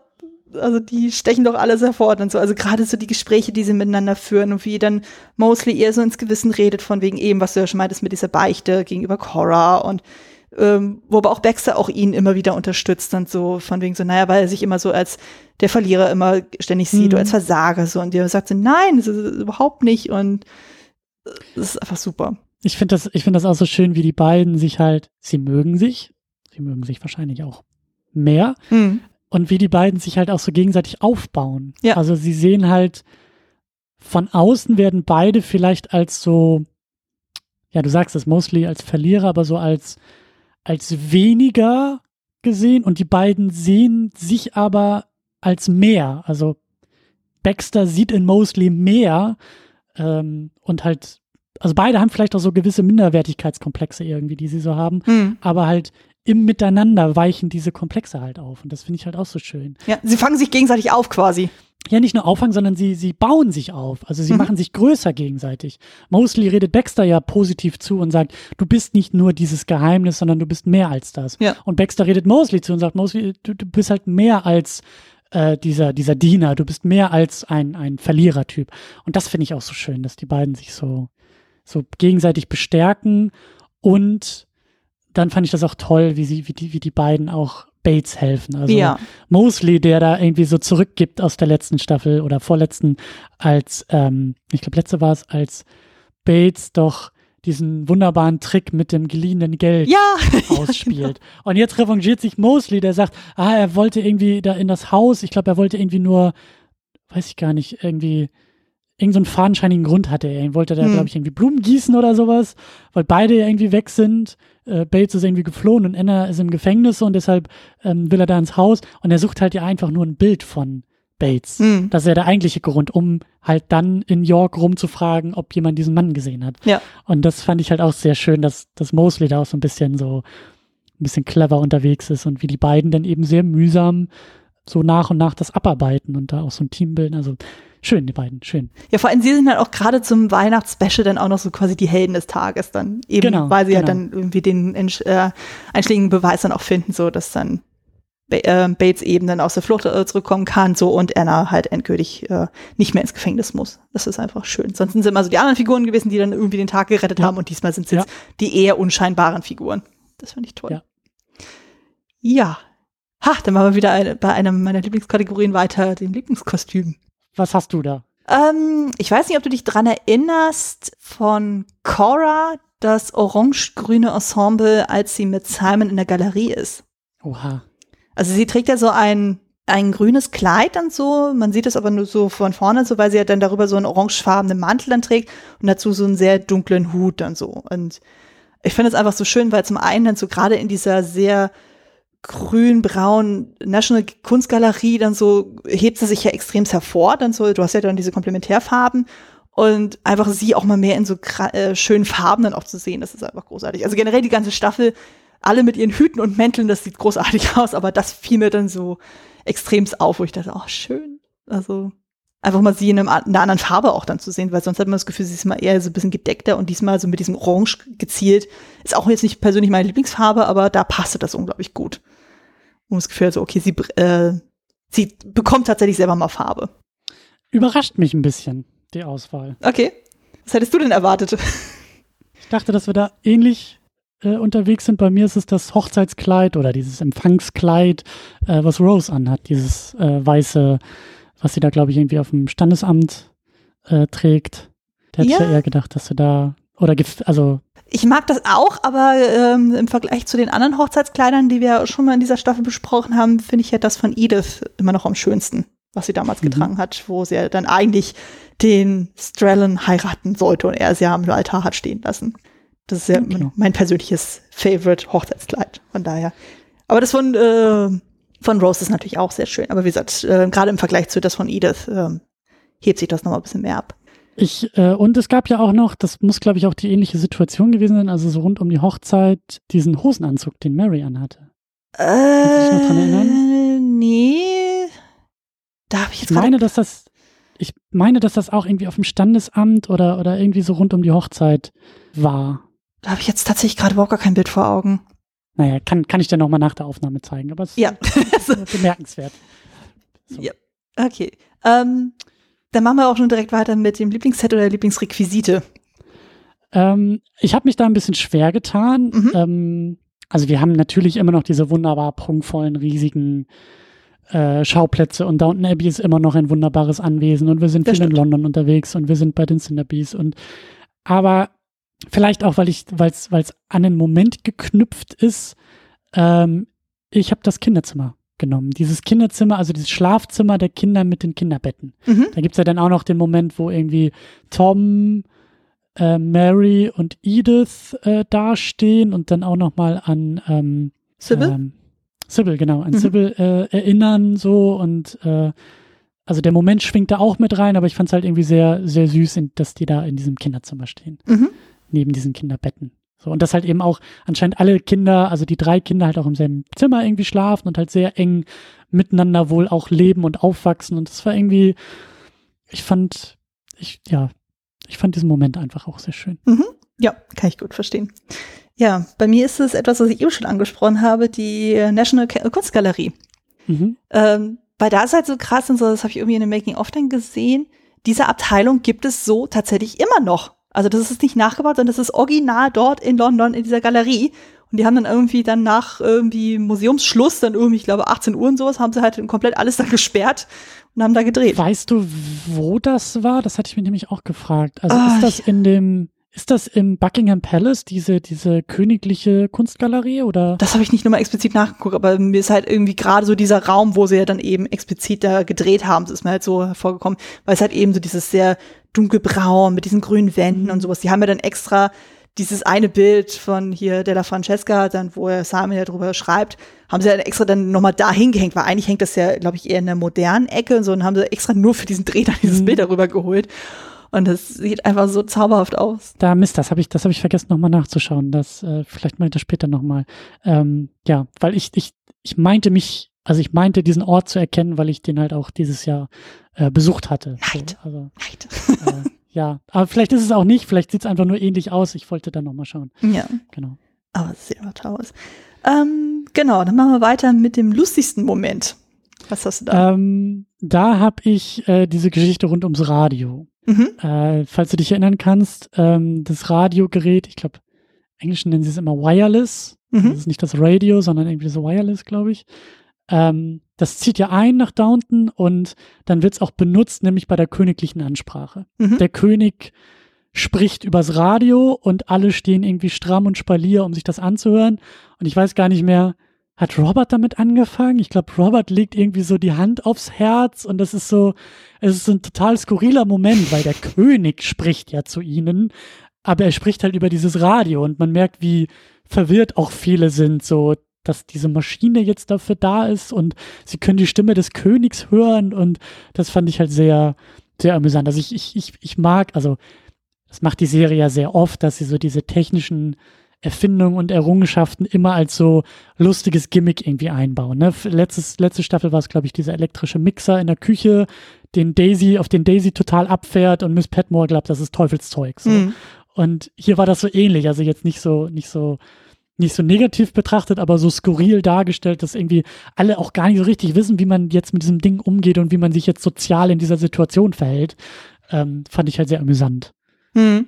Also die stechen doch alles hervor und so. Also gerade so die Gespräche, die sie miteinander führen und wie dann Mosley eher so ins Gewissen redet, von wegen eben, was du ja schon meintest mit dieser Beichte gegenüber Cora und ähm, wo aber auch Baxter auch ihn immer wieder unterstützt und so, von wegen so, naja, weil er sich immer so als der Verlierer immer ständig sieht Mhm. oder als Versager so und der sagt so, nein, das ist überhaupt nicht und äh, das ist einfach super. Ich finde das, ich finde das auch so schön, wie die beiden sich halt, sie mögen sich, sie mögen sich wahrscheinlich auch mehr Hm. Und wie die beiden sich halt auch so gegenseitig aufbauen. Ja. Also sie sehen halt, von außen werden beide vielleicht als so, ja, du sagst es mostly als Verlierer, aber so als, als weniger gesehen und die beiden sehen sich aber als mehr. Also Baxter sieht in Mosley mehr ähm, und halt, also beide haben vielleicht auch so gewisse Minderwertigkeitskomplexe irgendwie, die sie so haben, Hm. aber halt im Miteinander weichen diese Komplexe halt auf und das finde ich halt auch so schön. Ja, sie fangen sich gegenseitig auf quasi. ja nicht nur auffangen, sondern sie, sie bauen sich auf. Also sie Mhm. machen sich größer gegenseitig. Mosley redet Baxter ja positiv zu und sagt, du bist nicht nur dieses Geheimnis, sondern du bist mehr als das. Ja. Und Baxter redet Mosley zu und sagt, Mosley, du, du bist halt mehr als äh, dieser, dieser Diener, du bist mehr als ein, ein Verlierertyp. Und das finde ich auch so schön, dass die beiden sich so, so gegenseitig bestärken. Und dann fand ich das auch toll, wie sie, wie die, wie die beiden auch Bates helfen. Also ja. Mosley, der da irgendwie so zurückgibt aus der letzten Staffel oder vorletzten, als, ähm, ich glaube, letzte war es, als Bates doch diesen wunderbaren Trick mit dem geliehenen Geld Ja. ausspielt. Und jetzt revanchiert sich Mosley, der sagt, ah, er wollte irgendwie da in das Haus, ich glaube, er wollte irgendwie nur, weiß ich gar nicht, irgendwie, irgendeinen so einen fadenscheinigen Grund hatte er. Er wollte da, Hm. glaube ich, irgendwie Blumen gießen oder sowas, weil beide ja irgendwie weg sind. Äh, Bates ist irgendwie geflohen und Anna ist im Gefängnis und deshalb ähm, will er da ins Haus und er sucht halt ja einfach nur ein Bild von Bates. Hm. Das ist ja der eigentliche Grund, um halt dann in York rumzufragen, ob jemand diesen Mann gesehen hat. Ja. Und das fand ich halt auch sehr schön, dass, dass Mosley da auch so ein bisschen so ein bisschen clever unterwegs ist und wie die beiden dann eben sehr mühsam so nach und nach das abarbeiten und da auch so ein Team bilden. Also schön, die beiden, schön. Ja, vor allem sie sind halt auch gerade zum Weihnachtsspecial dann auch noch so quasi die Helden des Tages dann. Eben, Genau, weil sie halt genau. dann irgendwie den äh, einschlägigen Beweis dann auch finden, so dass dann äh, Bates eben dann aus der Flucht äh, zurückkommen kann, so und Anna halt endgültig äh, nicht mehr ins Gefängnis muss. Das ist einfach schön. Sonst sind es immer so die anderen Figuren gewesen, die dann irgendwie den Tag gerettet Ja. haben und diesmal sind es jetzt die eher unscheinbaren Figuren. Das finde ich toll. Ja. Ja. Ha, dann machen wir wieder eine, bei einer meiner Lieblingskategorien weiter, dem Lieblingskostüm. Was hast du da? Ähm, ich weiß nicht, ob du dich dran erinnerst von Cora, das orange-grüne Ensemble, als sie mit Simon in der Galerie ist. Oha. Also sie trägt ja so ein, ein grünes Kleid dann so, man sieht es aber nur so von vorne, so weil sie ja dann darüber so einen orangefarbenen Mantel dann trägt und dazu so einen sehr dunklen Hut dann so. Und ich finde es einfach so schön, weil zum einen dann so gerade in dieser sehr grün-braun National Kunstgalerie dann so hebt sie sich ja extrem hervor, dann so, du hast ja dann diese Komplementärfarben und einfach sie auch mal mehr in so äh, schönen Farben dann auch zu sehen, das ist einfach großartig. Also generell die ganze Staffel, alle mit ihren Hüten und Mänteln, das sieht großartig aus, aber das fiel mir dann so extremst auf, wo ich dachte, oh, schön. Also einfach mal sie in, einem, in einer anderen Farbe auch dann zu sehen, weil sonst hat man das Gefühl, sie ist mal eher so ein bisschen gedeckter und diesmal so mit diesem Orange gezielt. Ist auch jetzt nicht persönlich meine Lieblingsfarbe, aber da passte das unglaublich gut. Und das Gefühl, so, okay, sie, äh, sie bekommt tatsächlich selber mal Farbe. Überrascht mich ein bisschen, die Auswahl. Okay. Was hättest du denn erwartet? Ich dachte, dass wir da ähnlich äh, unterwegs sind. Bei mir ist es das Hochzeitskleid oder dieses Empfangskleid, äh, was Rose anhat. Dieses äh, weiße, was sie da, glaube ich, irgendwie auf dem Standesamt äh, trägt. Da hätte ich Ja. ja eher gedacht, dass sie da, oder, also, Ich mag das auch, aber ähm, im Vergleich zu den anderen Hochzeitskleidern, die wir schon mal in dieser Staffel besprochen haben, finde ich ja das von Edith immer noch am schönsten, was sie damals Mhm. getragen hat, wo sie ja dann eigentlich den Strellan heiraten sollte und er sie ja am Altar hat stehen lassen. Das ist ja Okay. noch mein persönliches Favorite Hochzeitskleid. Von daher. Aber das von, äh, von Rose ist natürlich auch sehr schön. Aber wie gesagt, äh, gerade im Vergleich zu das von Edith ähm, hebt sich das noch mal ein bisschen mehr ab. Ich, äh, und es gab ja auch noch, das muss, glaube ich, auch die ähnliche Situation gewesen sein, also so rund um die Hochzeit, diesen Hosenanzug, den Mary anhatte. Äh, du dich noch dran erinnern? nee. Da habe ich Ich jetzt gerade meine, dass das, ich meine, dass das auch irgendwie auf dem Standesamt oder, oder irgendwie so rund um die Hochzeit war. Da habe ich jetzt tatsächlich gerade überhaupt gar kein Bild vor Augen. Naja, kann, kann ich dir nochmal nach der Aufnahme zeigen, aber es Ja. ist äh, bemerkenswert. So. Ja. Okay. Ähm, dann machen wir auch schon direkt weiter mit dem Lieblingsset oder der Lieblingsrequisite. Ähm, ich habe mich da ein bisschen schwer getan. Mhm. Ähm, also wir haben natürlich immer noch diese wunderbar prunkvollen, riesigen äh, Schauplätze und Downton Abbey ist immer noch ein wunderbares Anwesen und wir sind Das viel in stimmt. London unterwegs und wir sind bei den Cinderbees und aber vielleicht auch, weil ich, weil es an den Moment geknüpft ist, ähm, ich habe das Kinderzimmer genommen. Dieses Kinderzimmer, also dieses Schlafzimmer der Kinder mit den Kinderbetten. Mhm. Da gibt's ja dann auch noch den Moment, wo irgendwie Tom, äh, Mary und Edith äh, dastehen und dann auch noch mal an ähm, Sybil? Ähm, Sybil, genau, an Mhm. Sybil äh, erinnern so und äh, also der Moment schwingt da auch mit rein, aber ich fand's halt irgendwie sehr, sehr süß, dass die da in diesem Kinderzimmer stehen, Mhm. neben diesen Kinderbetten. So, und dass halt eben auch anscheinend alle Kinder, also die drei Kinder halt auch im selben Zimmer irgendwie schlafen und halt sehr eng miteinander wohl auch leben und aufwachsen. Und das war irgendwie, ich fand, ich, ja, ich fand diesen Moment einfach auch sehr schön. Mhm. Ja, kann ich gut verstehen. Ja, bei mir ist es etwas, was ich eben schon angesprochen habe, die National Kunstgalerie. Mhm. Ähm, weil da ist halt so krass und so, das habe ich irgendwie in dem Making-of dann gesehen, diese Abteilung gibt es so tatsächlich immer noch. Also das ist nicht nachgebaut, sondern das ist original dort in London in dieser Galerie. Und die haben dann irgendwie dann nach irgendwie Museumsschluss, dann irgendwie, ich glaube 18 Uhr und sowas, haben sie halt komplett alles dann gesperrt und haben da gedreht. Weißt du, wo das war? Das hatte ich mich nämlich auch gefragt. Also ah, ist das in dem ist das im Buckingham Palace, diese, diese königliche Kunstgalerie oder? Das habe ich nicht nochmal explizit nachgeguckt, aber mir ist halt irgendwie gerade so dieser Raum, wo sie ja dann eben explizit da gedreht haben, das ist mir halt so hervorgekommen, weil es halt eben so dieses sehr dunkelbraun mit diesen grünen Wänden und sowas. Die haben ja dann extra dieses eine Bild von hier Della Francesca, dann wo er Simon ja drüber schreibt, haben sie dann extra dann nochmal da hingehängt, weil eigentlich hängt das ja, glaube ich, eher in der modernen Ecke und so und haben sie extra nur für diesen Dreh dann dieses mhm. Bild darüber geholt. Und das sieht einfach so zauberhaft aus. Da Mist, das habe ich, das habe ich vergessen nochmal nachzuschauen. Das äh, vielleicht mal das später nochmal. Ähm, ja, weil ich, ich, ich meinte mich, also ich meinte diesen Ort zu erkennen, weil ich den halt auch dieses Jahr äh, besucht hatte. Neid. So, also, Neid. Äh, ja, aber vielleicht ist es auch nicht, vielleicht sieht es einfach nur ähnlich aus. Ich wollte dann nochmal schauen. Ja. Genau. Aber es sieht aber toll aus. Ähm, genau, dann machen wir weiter mit dem lustigsten Moment. Was hast du da? Ähm, da habe ich äh, diese Geschichte rund ums Radio. Mhm. Äh, falls du dich erinnern kannst, ähm, das Radiogerät, ich glaube, Englischen nennen sie es immer Wireless. Mhm. Das ist nicht das Radio, sondern irgendwie so Wireless, glaube ich. Ähm, das zieht ja ein nach Downton und dann wird es auch benutzt, nämlich bei der königlichen Ansprache. Mhm. Der König spricht übers Radio und alle stehen irgendwie stramm und spalier, um sich das anzuhören. Und ich weiß gar nicht mehr, hat Robert damit angefangen? Ich glaube, Robert legt irgendwie so die Hand aufs Herz und das ist so, es ist ein total skurriler Moment, weil der König spricht ja zu ihnen, aber er spricht halt über dieses Radio und man merkt, wie verwirrt auch viele sind, so, dass diese Maschine jetzt dafür da ist und sie können die Stimme des Königs hören und das fand ich halt sehr, sehr amüsant. Also ich, ich, ich, mag, also das macht die Serie ja sehr oft, dass sie so diese technischen Erfindungen und Errungenschaften immer als so lustiges Gimmick irgendwie einbauen. Ne? Letztes, letzte Staffel war es, glaube ich, dieser elektrische Mixer in der Küche, den Daisy, auf den Daisy total abfährt und Miss Petmore glaubt, das ist Teufelszeug. So. Mhm. Und hier war das so ähnlich, also jetzt nicht so, nicht so, nicht so negativ betrachtet, aber so skurril dargestellt, dass irgendwie alle auch gar nicht so richtig wissen, wie man jetzt mit diesem Ding umgeht und wie man sich jetzt sozial in dieser Situation verhält. Ähm, fand ich halt sehr amüsant. Mhm.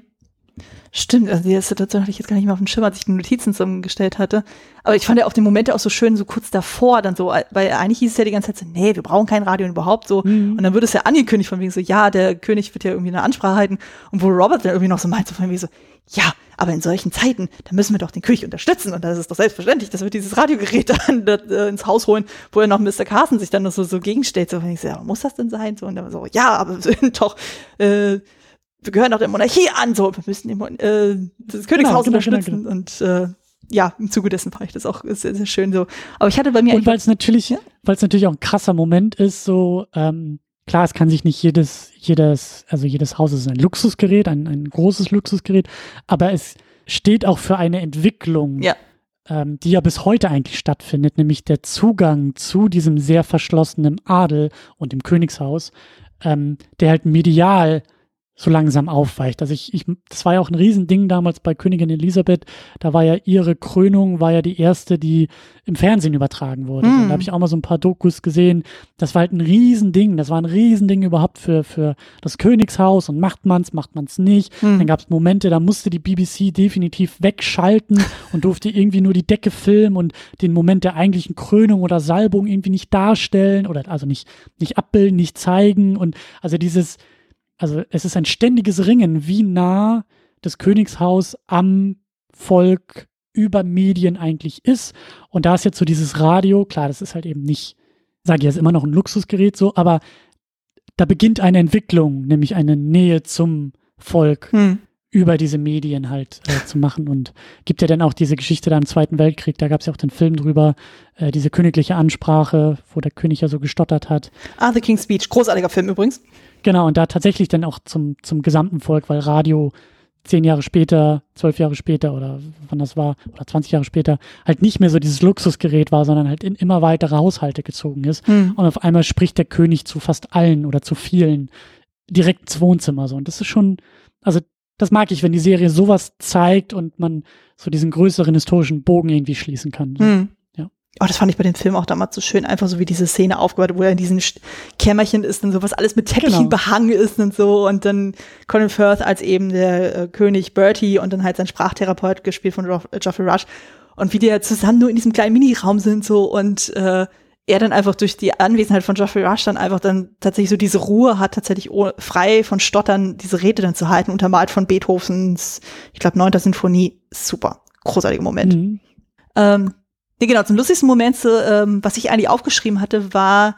Stimmt, also die Situation hatte ich jetzt gar nicht mehr auf dem Schirm, als ich die Notizen zusammengestellt hatte. Aber ich fand ja auch die Momente auch so schön, so kurz davor, dann so, weil eigentlich hieß es ja die ganze Zeit so, nee, wir brauchen kein Radio überhaupt so. Mhm. Und dann wird es ja angekündigt von wegen so, ja, der König wird ja irgendwie eine Ansprache halten. Und wo Robert dann irgendwie noch so meint, so von wegen so, ja, aber in solchen Zeiten, da müssen wir doch den König unterstützen. Und das ist doch selbstverständlich, dass wir dieses Radiogerät dann äh, ins Haus holen, wo er noch Mr. Carson sich dann noch so, so gegenstellt. So, wenn ich so, ja, muss das denn sein? So, und dann so, ja, aber wir sind doch, äh, wir gehören doch der Monarchie an, so, wir müssen den, äh, das Königshaus genau, genau, unterstützen genau, und äh, ja, im Zuge dessen fand ich das auch sehr, sehr schön so. Aber ich hatte bei mir und weil es natürlich, ja? weil es natürlich auch ein krasser Moment ist, so ähm, klar, es kann sich nicht jedes, jedes, also jedes Haus ist ein Luxusgerät, ein, ein großes Luxusgerät, aber es steht auch für eine Entwicklung, ja. Ähm, die ja bis heute eigentlich stattfindet, nämlich der Zugang zu diesem sehr verschlossenen Adel und dem Königshaus, ähm, der halt medial so langsam aufweicht. Also ich, ich, das war ja auch ein Riesending damals bei Königin Elisabeth. Da war ja ihre Krönung, war ja die erste, die im Fernsehen übertragen wurde. Mm. da habe ich auch mal so ein paar Dokus gesehen. Das war halt ein Riesending. Das war ein Riesending überhaupt für, für das Königshaus. Und macht man's, macht man's nicht. Mm. Dann gab es Momente, da musste die BBC definitiv wegschalten und durfte irgendwie nur die Decke filmen und den Moment der eigentlichen Krönung oder Salbung irgendwie nicht darstellen oder also nicht, nicht abbilden, nicht zeigen. Und also dieses, also es ist ein ständiges Ringen, wie nah das Königshaus am Volk über Medien eigentlich ist. Und da ist jetzt so dieses Radio, klar, das ist halt eben nicht, sage ich jetzt immer noch ein Luxusgerät so, aber da beginnt eine Entwicklung, nämlich eine Nähe zum Volk hm. Über diese Medien halt äh, zu machen. Und gibt ja dann auch diese Geschichte da im Zweiten Weltkrieg, da gab es ja auch den Film drüber, äh, diese königliche Ansprache, wo der König ja so gestottert hat. Ah, The King's Speech, großartiger Film übrigens. Genau, und da tatsächlich dann auch zum, zum gesamten Volk, weil Radio zehn Jahre später, zwölf Jahre später oder wann das war, oder 20 Jahre später, halt nicht mehr so dieses Luxusgerät war, sondern halt in immer weitere Haushalte gezogen ist. Mhm. Und auf einmal spricht der König zu fast allen oder zu vielen direkt ins Wohnzimmer so. Und das ist schon, also das mag ich, wenn die Serie sowas zeigt und man so diesen größeren historischen Bogen irgendwie schließen kann. So. Mhm. Oh, das fand ich bei dem Film auch damals so schön, einfach so wie diese Szene aufgebaut, wo er in diesem Kämmerchen ist und so, was alles mit Teppichen genau. behangen ist und so. Und dann Colin Firth als eben der äh, König Bertie und dann halt sein Sprachtherapeut gespielt von Geoff Geoffrey Rush. Und wie die ja zusammen nur in diesem kleinen Miniraum sind so und äh, er dann einfach durch die Anwesenheit von Geoffrey Rush dann einfach dann tatsächlich so diese Ruhe hat, tatsächlich frei von Stottern diese Rede dann zu halten, untermalt von Beethovens, ich glaube, neunter Sinfonie. Super. Großartiger Moment. Mhm. Ähm, Nee, genau, zum lustigsten Moment, ähm, was ich eigentlich aufgeschrieben hatte, war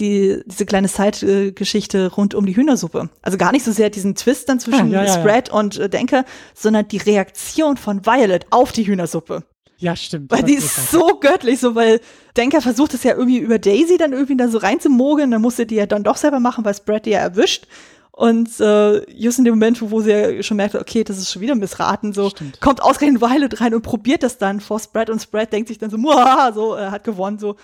die, diese kleine Zeitgeschichte rund um die Hühnersuppe. Also gar nicht so sehr diesen Twist dann zwischen ah, ja, ja, Spread ja. und äh, Denker, sondern die Reaktion von Violet auf die Hühnersuppe. Ja, stimmt. Weil die ist so göttlich, so weil Denker versucht es ja irgendwie über Daisy dann irgendwie da so reinzumogeln, dann musste die ja dann doch selber machen, weil Spread die ja erwischt. Und äh, just in dem Moment, wo sie ja schon merkt, okay, das ist schon wieder missraten, so Stimmt. kommt ausgerechnet Violet rein und probiert das dann vor Spread und Spread denkt sich dann so, Muah, so, er hat gewonnen, so.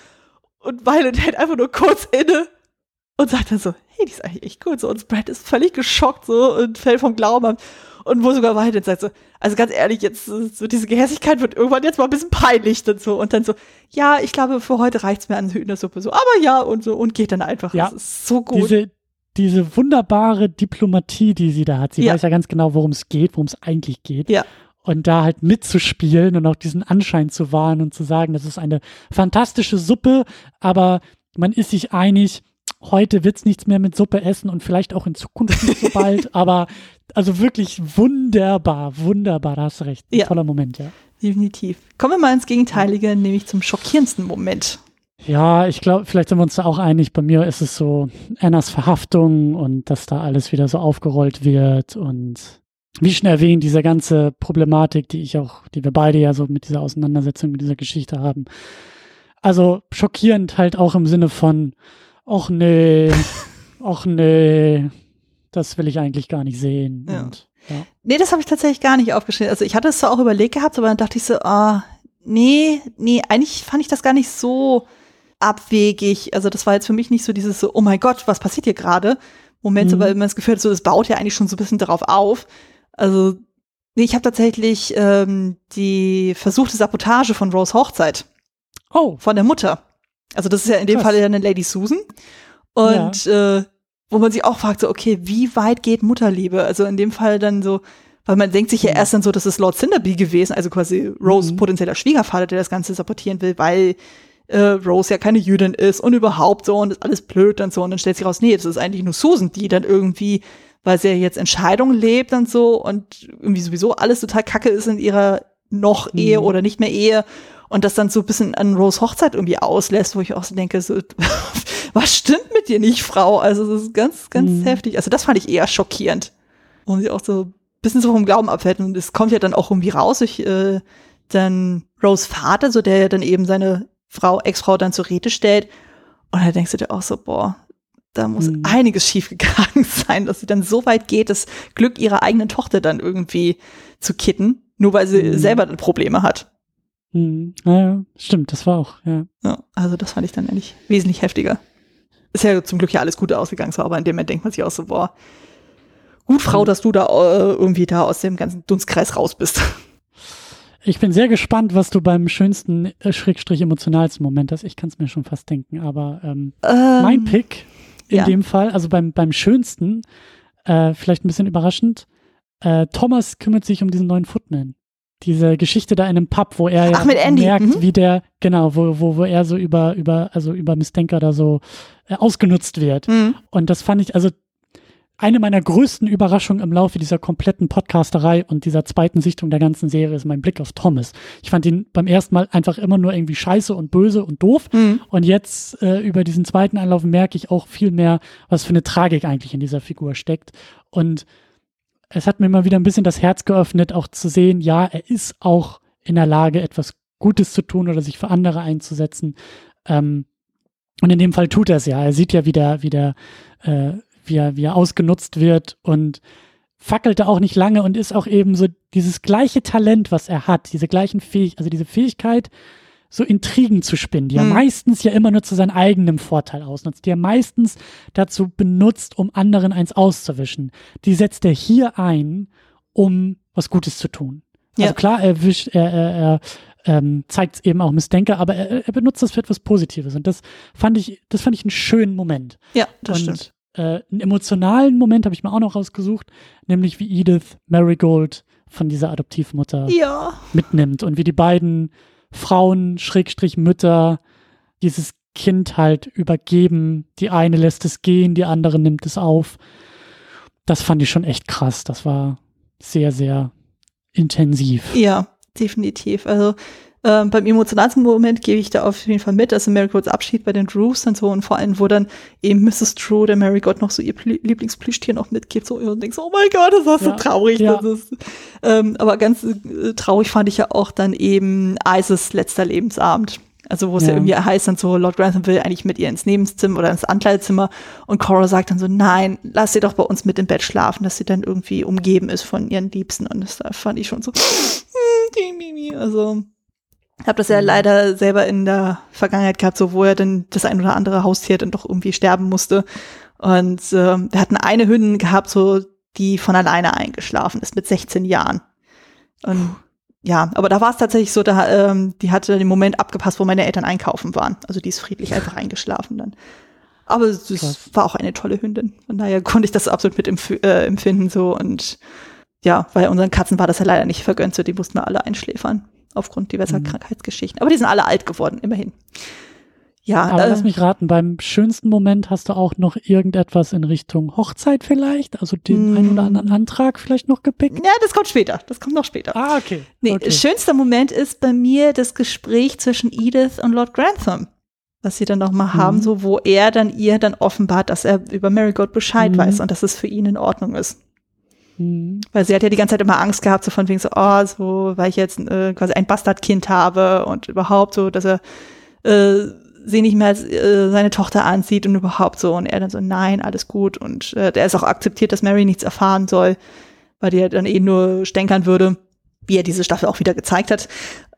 Und Violet hält einfach nur kurz inne und sagt dann so, hey, die ist eigentlich echt gut, so. Und Spread ist völlig geschockt, so, und fällt vom Glauben ab. Und wo sogar Violet sagt so, also ganz ehrlich, jetzt, so diese Gehässigkeit wird irgendwann jetzt mal ein bisschen peinlich und so. Und dann so, ja, ich glaube, für heute reicht's mir an Hühnersuppe, so, aber ja, und so, und geht dann einfach. Ja, das ist so gut. Diese, diese wunderbare Diplomatie, die sie da hat. Sie ja. weiß ja ganz genau, worum es geht, worum es eigentlich geht. Ja. Und da halt mitzuspielen und auch diesen Anschein zu wahren und zu sagen, das ist eine fantastische Suppe, aber man ist sich einig, heute wird es nichts mehr mit Suppe essen und vielleicht auch in Zukunft nicht so bald, aber also wirklich wunderbar, wunderbar, da hast du recht. Ein ja. toller Moment, ja. Definitiv. Kommen wir mal ins Gegenteilige, nämlich zum schockierendsten Moment. Ja, ich glaube, vielleicht sind wir uns da auch einig. Bei mir ist es so Annas Verhaftung und dass da alles wieder so aufgerollt wird und wie schon erwähnt, diese ganze Problematik, die ich auch, die wir beide ja so mit dieser Auseinandersetzung, mit dieser Geschichte haben. Also schockierend halt auch im Sinne von, ach nee, ach nee, das will ich eigentlich gar nicht sehen. Ja. Und, ja. Nee, das habe ich tatsächlich gar nicht aufgeschrieben. Also ich hatte es zwar auch überlegt gehabt, aber dann dachte ich so, ah, nee, nee, eigentlich fand ich das gar nicht so abwegig. Also das war jetzt für mich nicht so dieses so, oh mein Gott, was passiert hier gerade? Moment, mhm. aber man das Gefühl hat, so, es baut ja eigentlich schon so ein bisschen darauf auf. Also, nee, ich habe tatsächlich ähm, die versuchte Sabotage von Rose Hochzeit. Oh. Von der Mutter. Also das ist ja in dem Krass. Fall ja eine Lady Susan. Und ja. äh, wo man sich auch fragt, so, okay, wie weit geht Mutterliebe? Also in dem Fall dann so, weil man denkt sich ja mhm. erst dann so, das ist Lord Cinderby gewesen, also quasi Rose mhm. potenzieller Schwiegervater, der das Ganze sabotieren will, weil äh, Rose ja keine Jüdin ist und überhaupt so und ist alles blöd und so. Und dann stellt sich raus, nee, das ist eigentlich nur Susan, die dann irgendwie, weil sie ja jetzt Entscheidungen lebt und so und irgendwie sowieso alles total kacke ist in ihrer noch mhm. Ehe oder nicht mehr Ehe und das dann so ein bisschen an Rose Hochzeit irgendwie auslässt, wo ich auch so denke, so, was stimmt mit dir nicht, Frau? Also das ist ganz, ganz mhm. heftig. Also das fand ich eher schockierend. Und sie auch so ein bisschen so vom Glauben abfällt. Und es kommt ja dann auch irgendwie raus durch äh, dann Rose Vater, so der ja dann eben seine Frau, Ex-Frau dann zur Rede stellt. Und da denkst du dir auch so, boah, da muss mhm. einiges schiefgegangen sein, dass sie dann so weit geht, das Glück ihrer eigenen Tochter dann irgendwie zu kitten, nur weil sie mhm. selber Probleme hat. Mhm. Ja, stimmt, das war auch, ja. ja. Also das fand ich dann eigentlich wesentlich heftiger. Ist ja zum Glück ja alles gut ausgegangen, so, aber in dem Moment denkt man sich auch so, boah, gut, Frau, mhm. dass du da äh, irgendwie da aus dem ganzen Dunstkreis raus bist. Ich bin sehr gespannt, was du beim schönsten, äh, schrägstrich emotionalsten Moment hast. Ich kann es mir schon fast denken, aber ähm, ähm, mein Pick in ja. dem Fall, also beim, beim schönsten, äh, vielleicht ein bisschen überraschend, äh, Thomas kümmert sich um diesen neuen Footman. Diese Geschichte da in einem Pub, wo er Ach, ja merkt, mhm. wie der, genau, wo, wo, wo er so über, über, also über Miss Denker da so äh, ausgenutzt wird. Mhm. Und das fand ich, also eine meiner größten Überraschungen im Laufe dieser kompletten Podcasterei und dieser zweiten Sichtung der ganzen Serie ist mein Blick auf Thomas. Ich fand ihn beim ersten Mal einfach immer nur irgendwie scheiße und böse und doof. Mhm. Und jetzt äh, über diesen zweiten Anlauf merke ich auch viel mehr, was für eine Tragik eigentlich in dieser Figur steckt. Und es hat mir immer wieder ein bisschen das Herz geöffnet, auch zu sehen, ja, er ist auch in der Lage, etwas Gutes zu tun oder sich für andere einzusetzen. Ähm, und in dem Fall tut er es ja. Er sieht ja, wie der, wie der äh, wie er, wie er ausgenutzt wird und fackelte auch nicht lange und ist auch eben so dieses gleiche Talent, was er hat, diese gleichen Fähigkeiten, also diese Fähigkeit, so Intrigen zu spinnen, die er hm. meistens ja immer nur zu seinem eigenen Vorteil ausnutzt, die er meistens dazu benutzt, um anderen eins auszuwischen. Die setzt er hier ein, um was Gutes zu tun. Also ja. Also klar, er, wischt, er, er, er ähm, zeigt es eben auch Missdenker, aber er, er, benutzt das für etwas Positives. Und das fand ich, das fand ich einen schönen Moment. Ja, das und, stimmt. Äh, einen emotionalen Moment habe ich mir auch noch rausgesucht, nämlich wie Edith Marigold von dieser Adoptivmutter ja. mitnimmt und wie die beiden Frauen, Schrägstrich Mütter, dieses Kind halt übergeben. Die eine lässt es gehen, die andere nimmt es auf. Das fand ich schon echt krass. Das war sehr, sehr intensiv. Ja, definitiv. Also ähm, beim emotionalsten Moment gebe ich da auf jeden Fall mit, also Marigolds Abschied bei den Drews und so und vor allem, wo dann eben Mrs. Drew, der Marigold, noch so ihr Pl Lieblingsplüschtier noch mitgibt so und denkst, oh mein Gott, das war so ja, traurig. Ja. Ist, ähm, aber ganz äh, traurig fand ich ja auch dann eben Isis letzter Lebensabend. Also wo es ja. ja. irgendwie heißt dann so, Lord Grantham will eigentlich mit ihr ins Nebenzimmer oder ins Ankleidezimmer und Cora sagt dann so, nein, lass sie doch bei uns mit im Bett schlafen, dass sie dann irgendwie umgeben ist von ihren Liebsten und das fand ich schon so, also habe das ja mhm. leider selber in der Vergangenheit gehabt, so wo er dann das ein oder andere Haustier dann doch irgendwie sterben musste. Und äh, wir hatten eine Hündin gehabt, so die von alleine eingeschlafen ist mit 16 Jahren. Und ja, aber da war es tatsächlich so, da, ähm, die hatte den Moment abgepasst, wo meine Eltern einkaufen waren. Also die ist friedlich einfach eingeschlafen dann. Aber es war auch eine tolle Hündin. Von daher konnte ich das absolut mit empf äh, empfinden so und ja, bei unseren Katzen war das ja leider nicht vergönnt, so die mussten wir alle einschläfern aufgrund diverser mhm. Krankheitsgeschichten. Aber die sind alle alt geworden, immerhin. Ja, aber äh, lass mich raten, beim schönsten Moment hast du auch noch irgendetwas in Richtung Hochzeit vielleicht, also den mm. einen oder anderen Antrag vielleicht noch gepickt? Ja, das kommt später, das kommt noch später. Ah, okay. Nee, okay. schönster Moment ist bei mir das Gespräch zwischen Edith und Lord Grantham, was sie dann noch mal mhm. haben, so wo er dann ihr dann offenbart, dass er über Marigold Bescheid mhm. weiß und dass es für ihn in Ordnung ist. Mhm. Weil sie hat ja die ganze Zeit immer Angst gehabt, so von wegen so, oh, so, weil ich jetzt äh, quasi ein Bastardkind habe und überhaupt so, dass er äh, sie nicht mehr als äh, seine Tochter ansieht und überhaupt so. Und er dann so, nein, alles gut. Und äh, der ist auch akzeptiert, dass Mary nichts erfahren soll, weil die dann eh nur stänkern würde, wie er diese Staffel auch wieder gezeigt hat.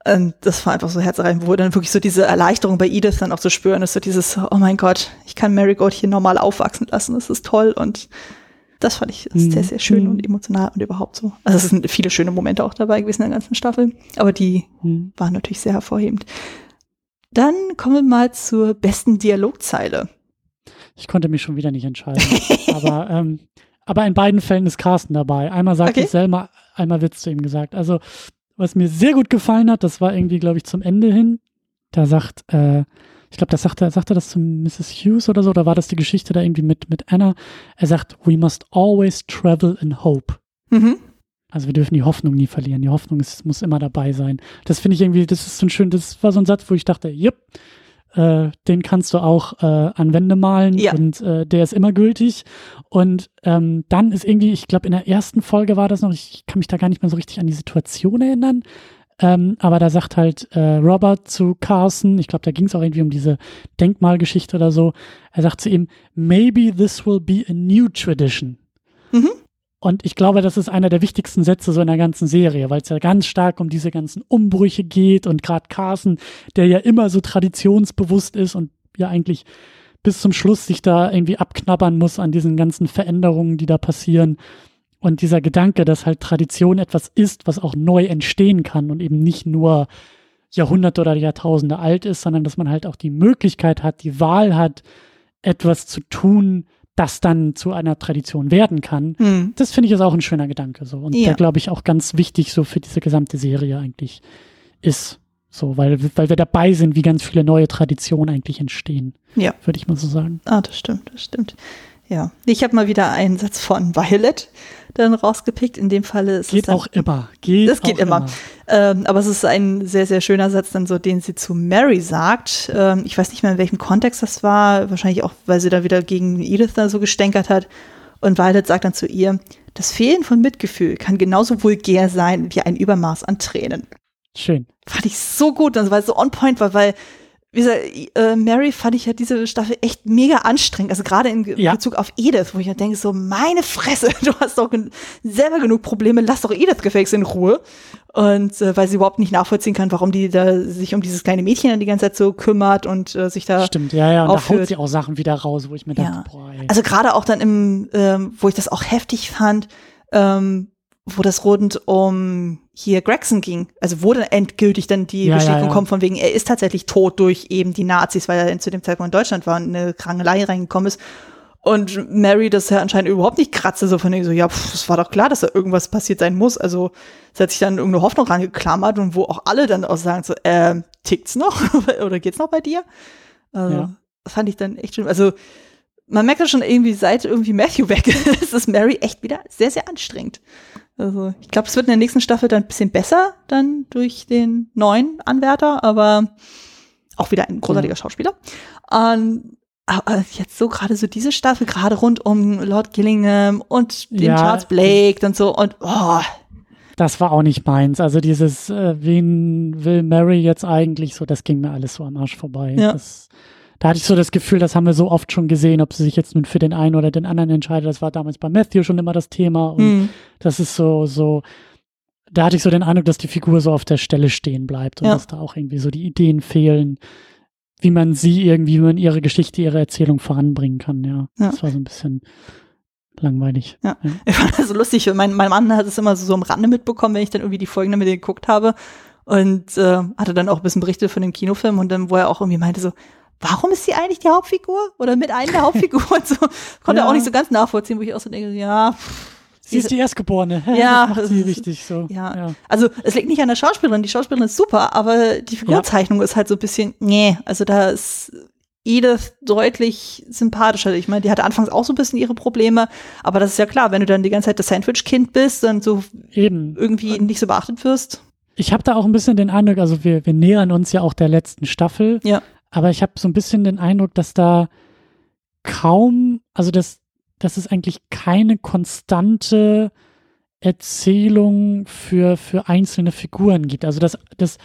Und das war einfach so herzerreich, wo dann wirklich so diese Erleichterung bei Edith dann auch zu so spüren ist, so dieses, oh mein Gott, ich kann Mary Gold hier normal aufwachsen lassen, das ist toll und das fand ich mhm. sehr, sehr schön mhm. und emotional und überhaupt so. Also es sind viele schöne Momente auch dabei gewesen in der ganzen Staffel, aber die mhm. waren natürlich sehr hervorhebend. Dann kommen wir mal zur besten Dialogzeile. Ich konnte mich schon wieder nicht entscheiden. aber, ähm, aber in beiden Fällen ist Carsten dabei. Einmal sagt okay. es Selma, einmal wird es zu ihm gesagt. Also, was mir sehr gut gefallen hat, das war irgendwie, glaube ich, zum Ende hin. Da sagt, äh, ich glaube, das sagt er, sagt er das zu Mrs. Hughes oder so, oder war das die Geschichte da irgendwie mit, mit Anna? Er sagt, we must always travel in hope. Mhm. Also wir dürfen die Hoffnung nie verlieren. Die Hoffnung ist, muss immer dabei sein. Das finde ich irgendwie, das ist so ein schön, das war so ein Satz, wo ich dachte, yep, äh, den kannst du auch äh, an Wände malen ja. und äh, der ist immer gültig. Und ähm, dann ist irgendwie, ich glaube, in der ersten Folge war das noch, ich kann mich da gar nicht mehr so richtig an die Situation erinnern, ähm, aber da sagt halt äh, Robert zu Carson, ich glaube, da ging es auch irgendwie um diese Denkmalgeschichte oder so, er sagt zu ihm, maybe this will be a new tradition. Mhm. Und ich glaube, das ist einer der wichtigsten Sätze so in der ganzen Serie, weil es ja ganz stark um diese ganzen Umbrüche geht und gerade Carson, der ja immer so traditionsbewusst ist und ja eigentlich bis zum Schluss sich da irgendwie abknabbern muss an diesen ganzen Veränderungen, die da passieren. Und dieser Gedanke, dass halt Tradition etwas ist, was auch neu entstehen kann und eben nicht nur Jahrhunderte oder Jahrtausende alt ist, sondern dass man halt auch die Möglichkeit hat, die Wahl hat, etwas zu tun, das dann zu einer Tradition werden kann. Mhm. Das finde ich ist auch ein schöner Gedanke so und ja. der glaube ich auch ganz wichtig so für diese gesamte Serie eigentlich ist. So, weil, weil wir dabei sind, wie ganz viele neue Traditionen eigentlich entstehen. Ja. Würde ich mal so sagen. Ah, das stimmt, das stimmt. Ja. Ich habe mal wieder einen Satz von Violet dann rausgepickt. In dem Falle ist geht es auch immer. Geht das geht immer. immer. Ähm, aber es ist ein sehr, sehr schöner Satz, dann so, den sie zu Mary sagt. Ähm, ich weiß nicht mehr, in welchem Kontext das war. Wahrscheinlich auch, weil sie da wieder gegen Edith da so gestänkert hat. Und Violet sagt dann zu ihr, das Fehlen von Mitgefühl kann genauso vulgär sein wie ein Übermaß an Tränen. Schön. Fand ich so gut, das war so on point, weil, weil wie gesagt, äh, Mary fand ich ja diese Staffel echt mega anstrengend. Also gerade in Ja. Bezug auf Edith, wo ich ja denke, so, meine Fresse, du hast doch gen selber genug Probleme, lass doch Edith gefälligst in Ruhe. Und äh, weil sie überhaupt nicht nachvollziehen kann, warum die da sich um dieses kleine Mädchen dann die ganze Zeit so kümmert und äh, sich da Stimmt, ja, ja. Und da aufführt. haut sie auch Sachen wieder raus, wo ich mir dachte, Ja. boah, ey. Also gerade auch dann im, ähm, wo ich das auch heftig fand, ähm, wo das rund um hier Gregson ging, also wo dann endgültig dann die Ja, ja, Bestätigung ja. kommt von wegen, er ist tatsächlich tot durch eben die Nazis, weil er zu dem Zeitpunkt in Deutschland war und eine Krangelei reingekommen ist. Und Mary das ja anscheinend überhaupt nicht kratze, so von wegen so, ja, pff, es war doch klar, dass da irgendwas passiert sein muss. Also es hat sich dann irgendeine Hoffnung rangeklammert und wo auch alle dann auch sagen so, ähm, tickt's noch oder geht's noch bei dir? Also, Ja. das fand ich dann echt schön. Also man merkt ja schon irgendwie, seit irgendwie Matthew weg ist, ist Mary echt wieder sehr, sehr anstrengend. Also ich glaube, es wird in der nächsten Staffel dann ein bisschen besser, dann durch den neuen Anwärter, aber auch wieder ein großartiger Schauspieler. Ähm, aber jetzt so gerade so diese Staffel, gerade rund um Lord Gillingham und den Ja, Charles Blake und so und oh, Das war auch nicht meins. Also dieses, äh, wen will Mary jetzt eigentlich so, das ging mir alles so am Arsch vorbei. Ja. Das, da hatte ich so das Gefühl, das haben wir so oft schon gesehen, ob sie sich jetzt nun für den einen oder den anderen entscheidet. Das war damals bei Matthew schon immer das Thema. Und hm, das ist so, so, da hatte ich so den Eindruck, dass die Figur so auf der Stelle stehen bleibt und Ja. dass da auch irgendwie so die Ideen fehlen, wie man sie irgendwie, wie man ihre Geschichte, ihre Erzählung voranbringen kann. Ja, Ja. das war so ein bisschen langweilig. Ja. Ich fand das so lustig. Mein, mein Mann hat es immer so, so am Rande mitbekommen, wenn ich dann irgendwie die Folgen damit geguckt habe. Und äh, hatte dann auch ein bisschen Berichte von dem Kinofilm und dann, wo er auch irgendwie meinte so, warum ist sie eigentlich die Hauptfigur? Oder mit einer der Hauptfigur und so. Konnte er Ja. auch nicht so ganz nachvollziehen, wo ich auch so denke, ja, Sie ist die Erstgeborene. Ja, das sie ist- richtig so. ja. ja. Also es liegt nicht an der Schauspielerin, die Schauspielerin ist super, aber die Figurzeichnung ist halt so ein bisschen, nee, also da ist Edith deutlich sympathischer. Ich meine, die hatte anfangs auch so ein bisschen ihre Probleme, aber das ist ja klar, wenn du dann die ganze Zeit das Sandwich-Kind bist und so Eben. irgendwie nicht so beachtet wirst. Ich habe da auch ein bisschen den Eindruck, also wir, wir nähern uns ja auch der letzten Staffel, Ja. Aber ich habe so ein bisschen den Eindruck, dass da kaum, also dass, dass es eigentlich keine konstante Erzählung für, für einzelne Figuren gibt. Also das, das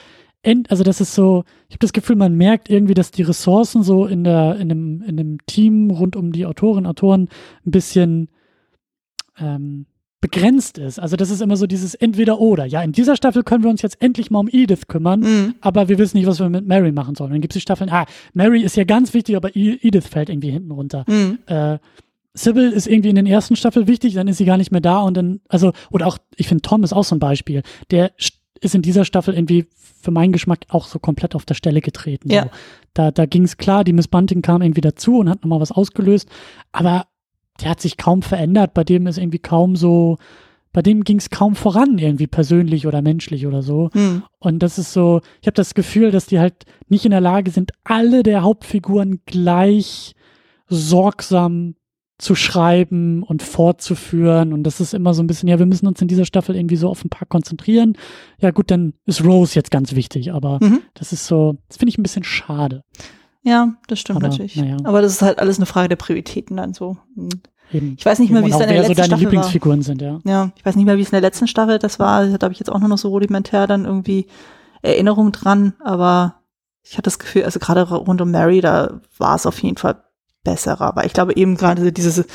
also das ist so, ich habe das Gefühl, man merkt irgendwie, dass die Ressourcen so in der, in dem, in dem Team rund um die Autorinnen, Autoren ein bisschen ähm, begrenzt ist. Also das ist immer so dieses Entweder-Oder. Ja, in dieser Staffel können wir uns jetzt endlich mal um Edith kümmern, Mhm. aber wir wissen nicht, was wir mit Mary machen sollen. Dann gibt es die Staffeln, ah, Mary ist ja ganz wichtig, aber E- Edith fällt irgendwie hinten runter. Mhm. Äh, Sybil ist irgendwie in den ersten Staffeln wichtig, dann ist sie gar nicht mehr da und dann, also, oder auch, ich finde, Tom ist auch so ein Beispiel. Der st- ist in dieser Staffel irgendwie für meinen Geschmack auch so komplett auf der Stelle getreten. Ja. So. Da, da ging es klar, die Miss Bunting kam irgendwie dazu und hat nochmal was ausgelöst, aber der hat sich kaum verändert, bei dem ist irgendwie kaum so, bei dem ging es kaum voran, irgendwie persönlich oder menschlich oder so. Mhm. Und das ist so, ich habe das Gefühl, dass die halt nicht in der Lage sind, alle der Hauptfiguren gleich sorgsam zu schreiben und fortzuführen. Und das ist immer so ein bisschen, ja, wir müssen uns in dieser Staffel irgendwie so auf ein paar konzentrieren. Ja, gut, dann ist Rose jetzt ganz wichtig, aber Mhm. das ist so, das finde ich ein bisschen schade. Ja, das stimmt Aber, natürlich. naja. Aber das ist halt alles eine Frage der Prioritäten dann so. Eben. Ich weiß nicht mehr, wie es in der wer so letzten deine Staffel war. Lieblingsfiguren sind, ja. Ja, ich weiß nicht mehr, wie es in der letzten Staffel das war. Da habe ich jetzt auch nur noch so rudimentär dann irgendwie Erinnerung dran. Aber ich hatte das Gefühl, also gerade rund um Mary, da war es auf jeden Fall besserer. Aber ich glaube eben gerade dieses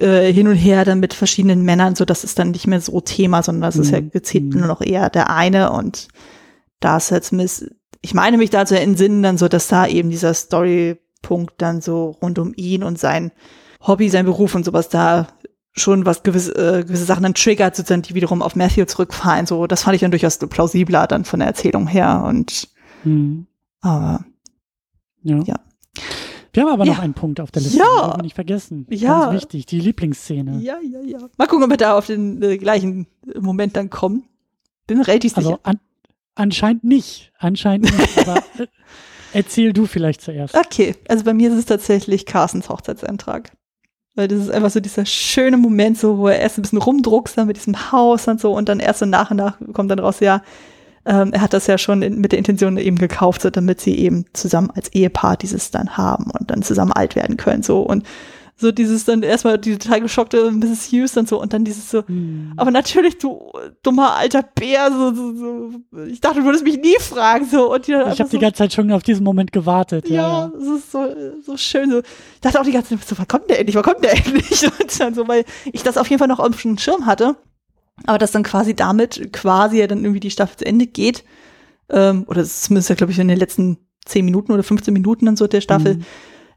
äh, Hin und Her dann mit verschiedenen Männern, so das ist dann nicht mehr so Thema, sondern das ist ja Mhm. gezielt Mhm. nur noch eher der eine. Und da ist jetzt miss ich meine mich da zu entsinnen, dann so, dass da eben dieser Storypunkt dann so rund um ihn und sein Hobby, sein Beruf und sowas da schon was gewisse, äh, gewisse Sachen dann triggert, sozusagen, die wiederum auf Matthew zurückfallen. So, das fand ich dann durchaus plausibler dann von der Erzählung her. Und Mhm. aber Ja. Ja. Wir haben aber noch Ja. einen Punkt auf der Liste, Ja. den wir nicht vergessen. Ja. Ganz wichtig, die Lieblingsszene. ja, ja, ja. Mal gucken, ob wir da auf den äh, gleichen Moment dann kommen. Bin relativ Also sicher. an, anscheinend nicht. Anscheinend nicht. aber äh, erzähl du vielleicht zuerst. Okay, also bei mir ist es tatsächlich Carstens Hochzeitsantrag. Weil das ist einfach so dieser schöne Moment, so, wo er erst ein bisschen rumdruckst dann mit diesem Haus und so und dann erst so nach und nach kommt dann raus, ja, ähm, er hat das ja schon in, mit der Intention eben gekauft, so damit sie eben zusammen als Ehepaar dieses dann haben und dann zusammen alt werden können, so und So dieses dann erstmal die total geschockte Mrs. Hughes und so und dann dieses so, Hm. aber natürlich, du dummer alter Bär, so, so, so. ich dachte, du würdest mich nie fragen, so und die dann Ich habe die so, ganze Zeit schon auf diesen Moment gewartet. Ja, ja, es ist so, so schön. So. Ich dachte auch die ganze Zeit, so, wann kommt der endlich, wann kommt der endlich? Und dann so, weil ich das auf jeden Fall noch auf dem Schirm hatte. Aber dass dann quasi damit quasi ja dann irgendwie die Staffel zu Ende geht. Ähm, oder zumindest ja, glaube ich, in den letzten 10 Minuten oder 15 Minuten dann so der Staffel. Mhm.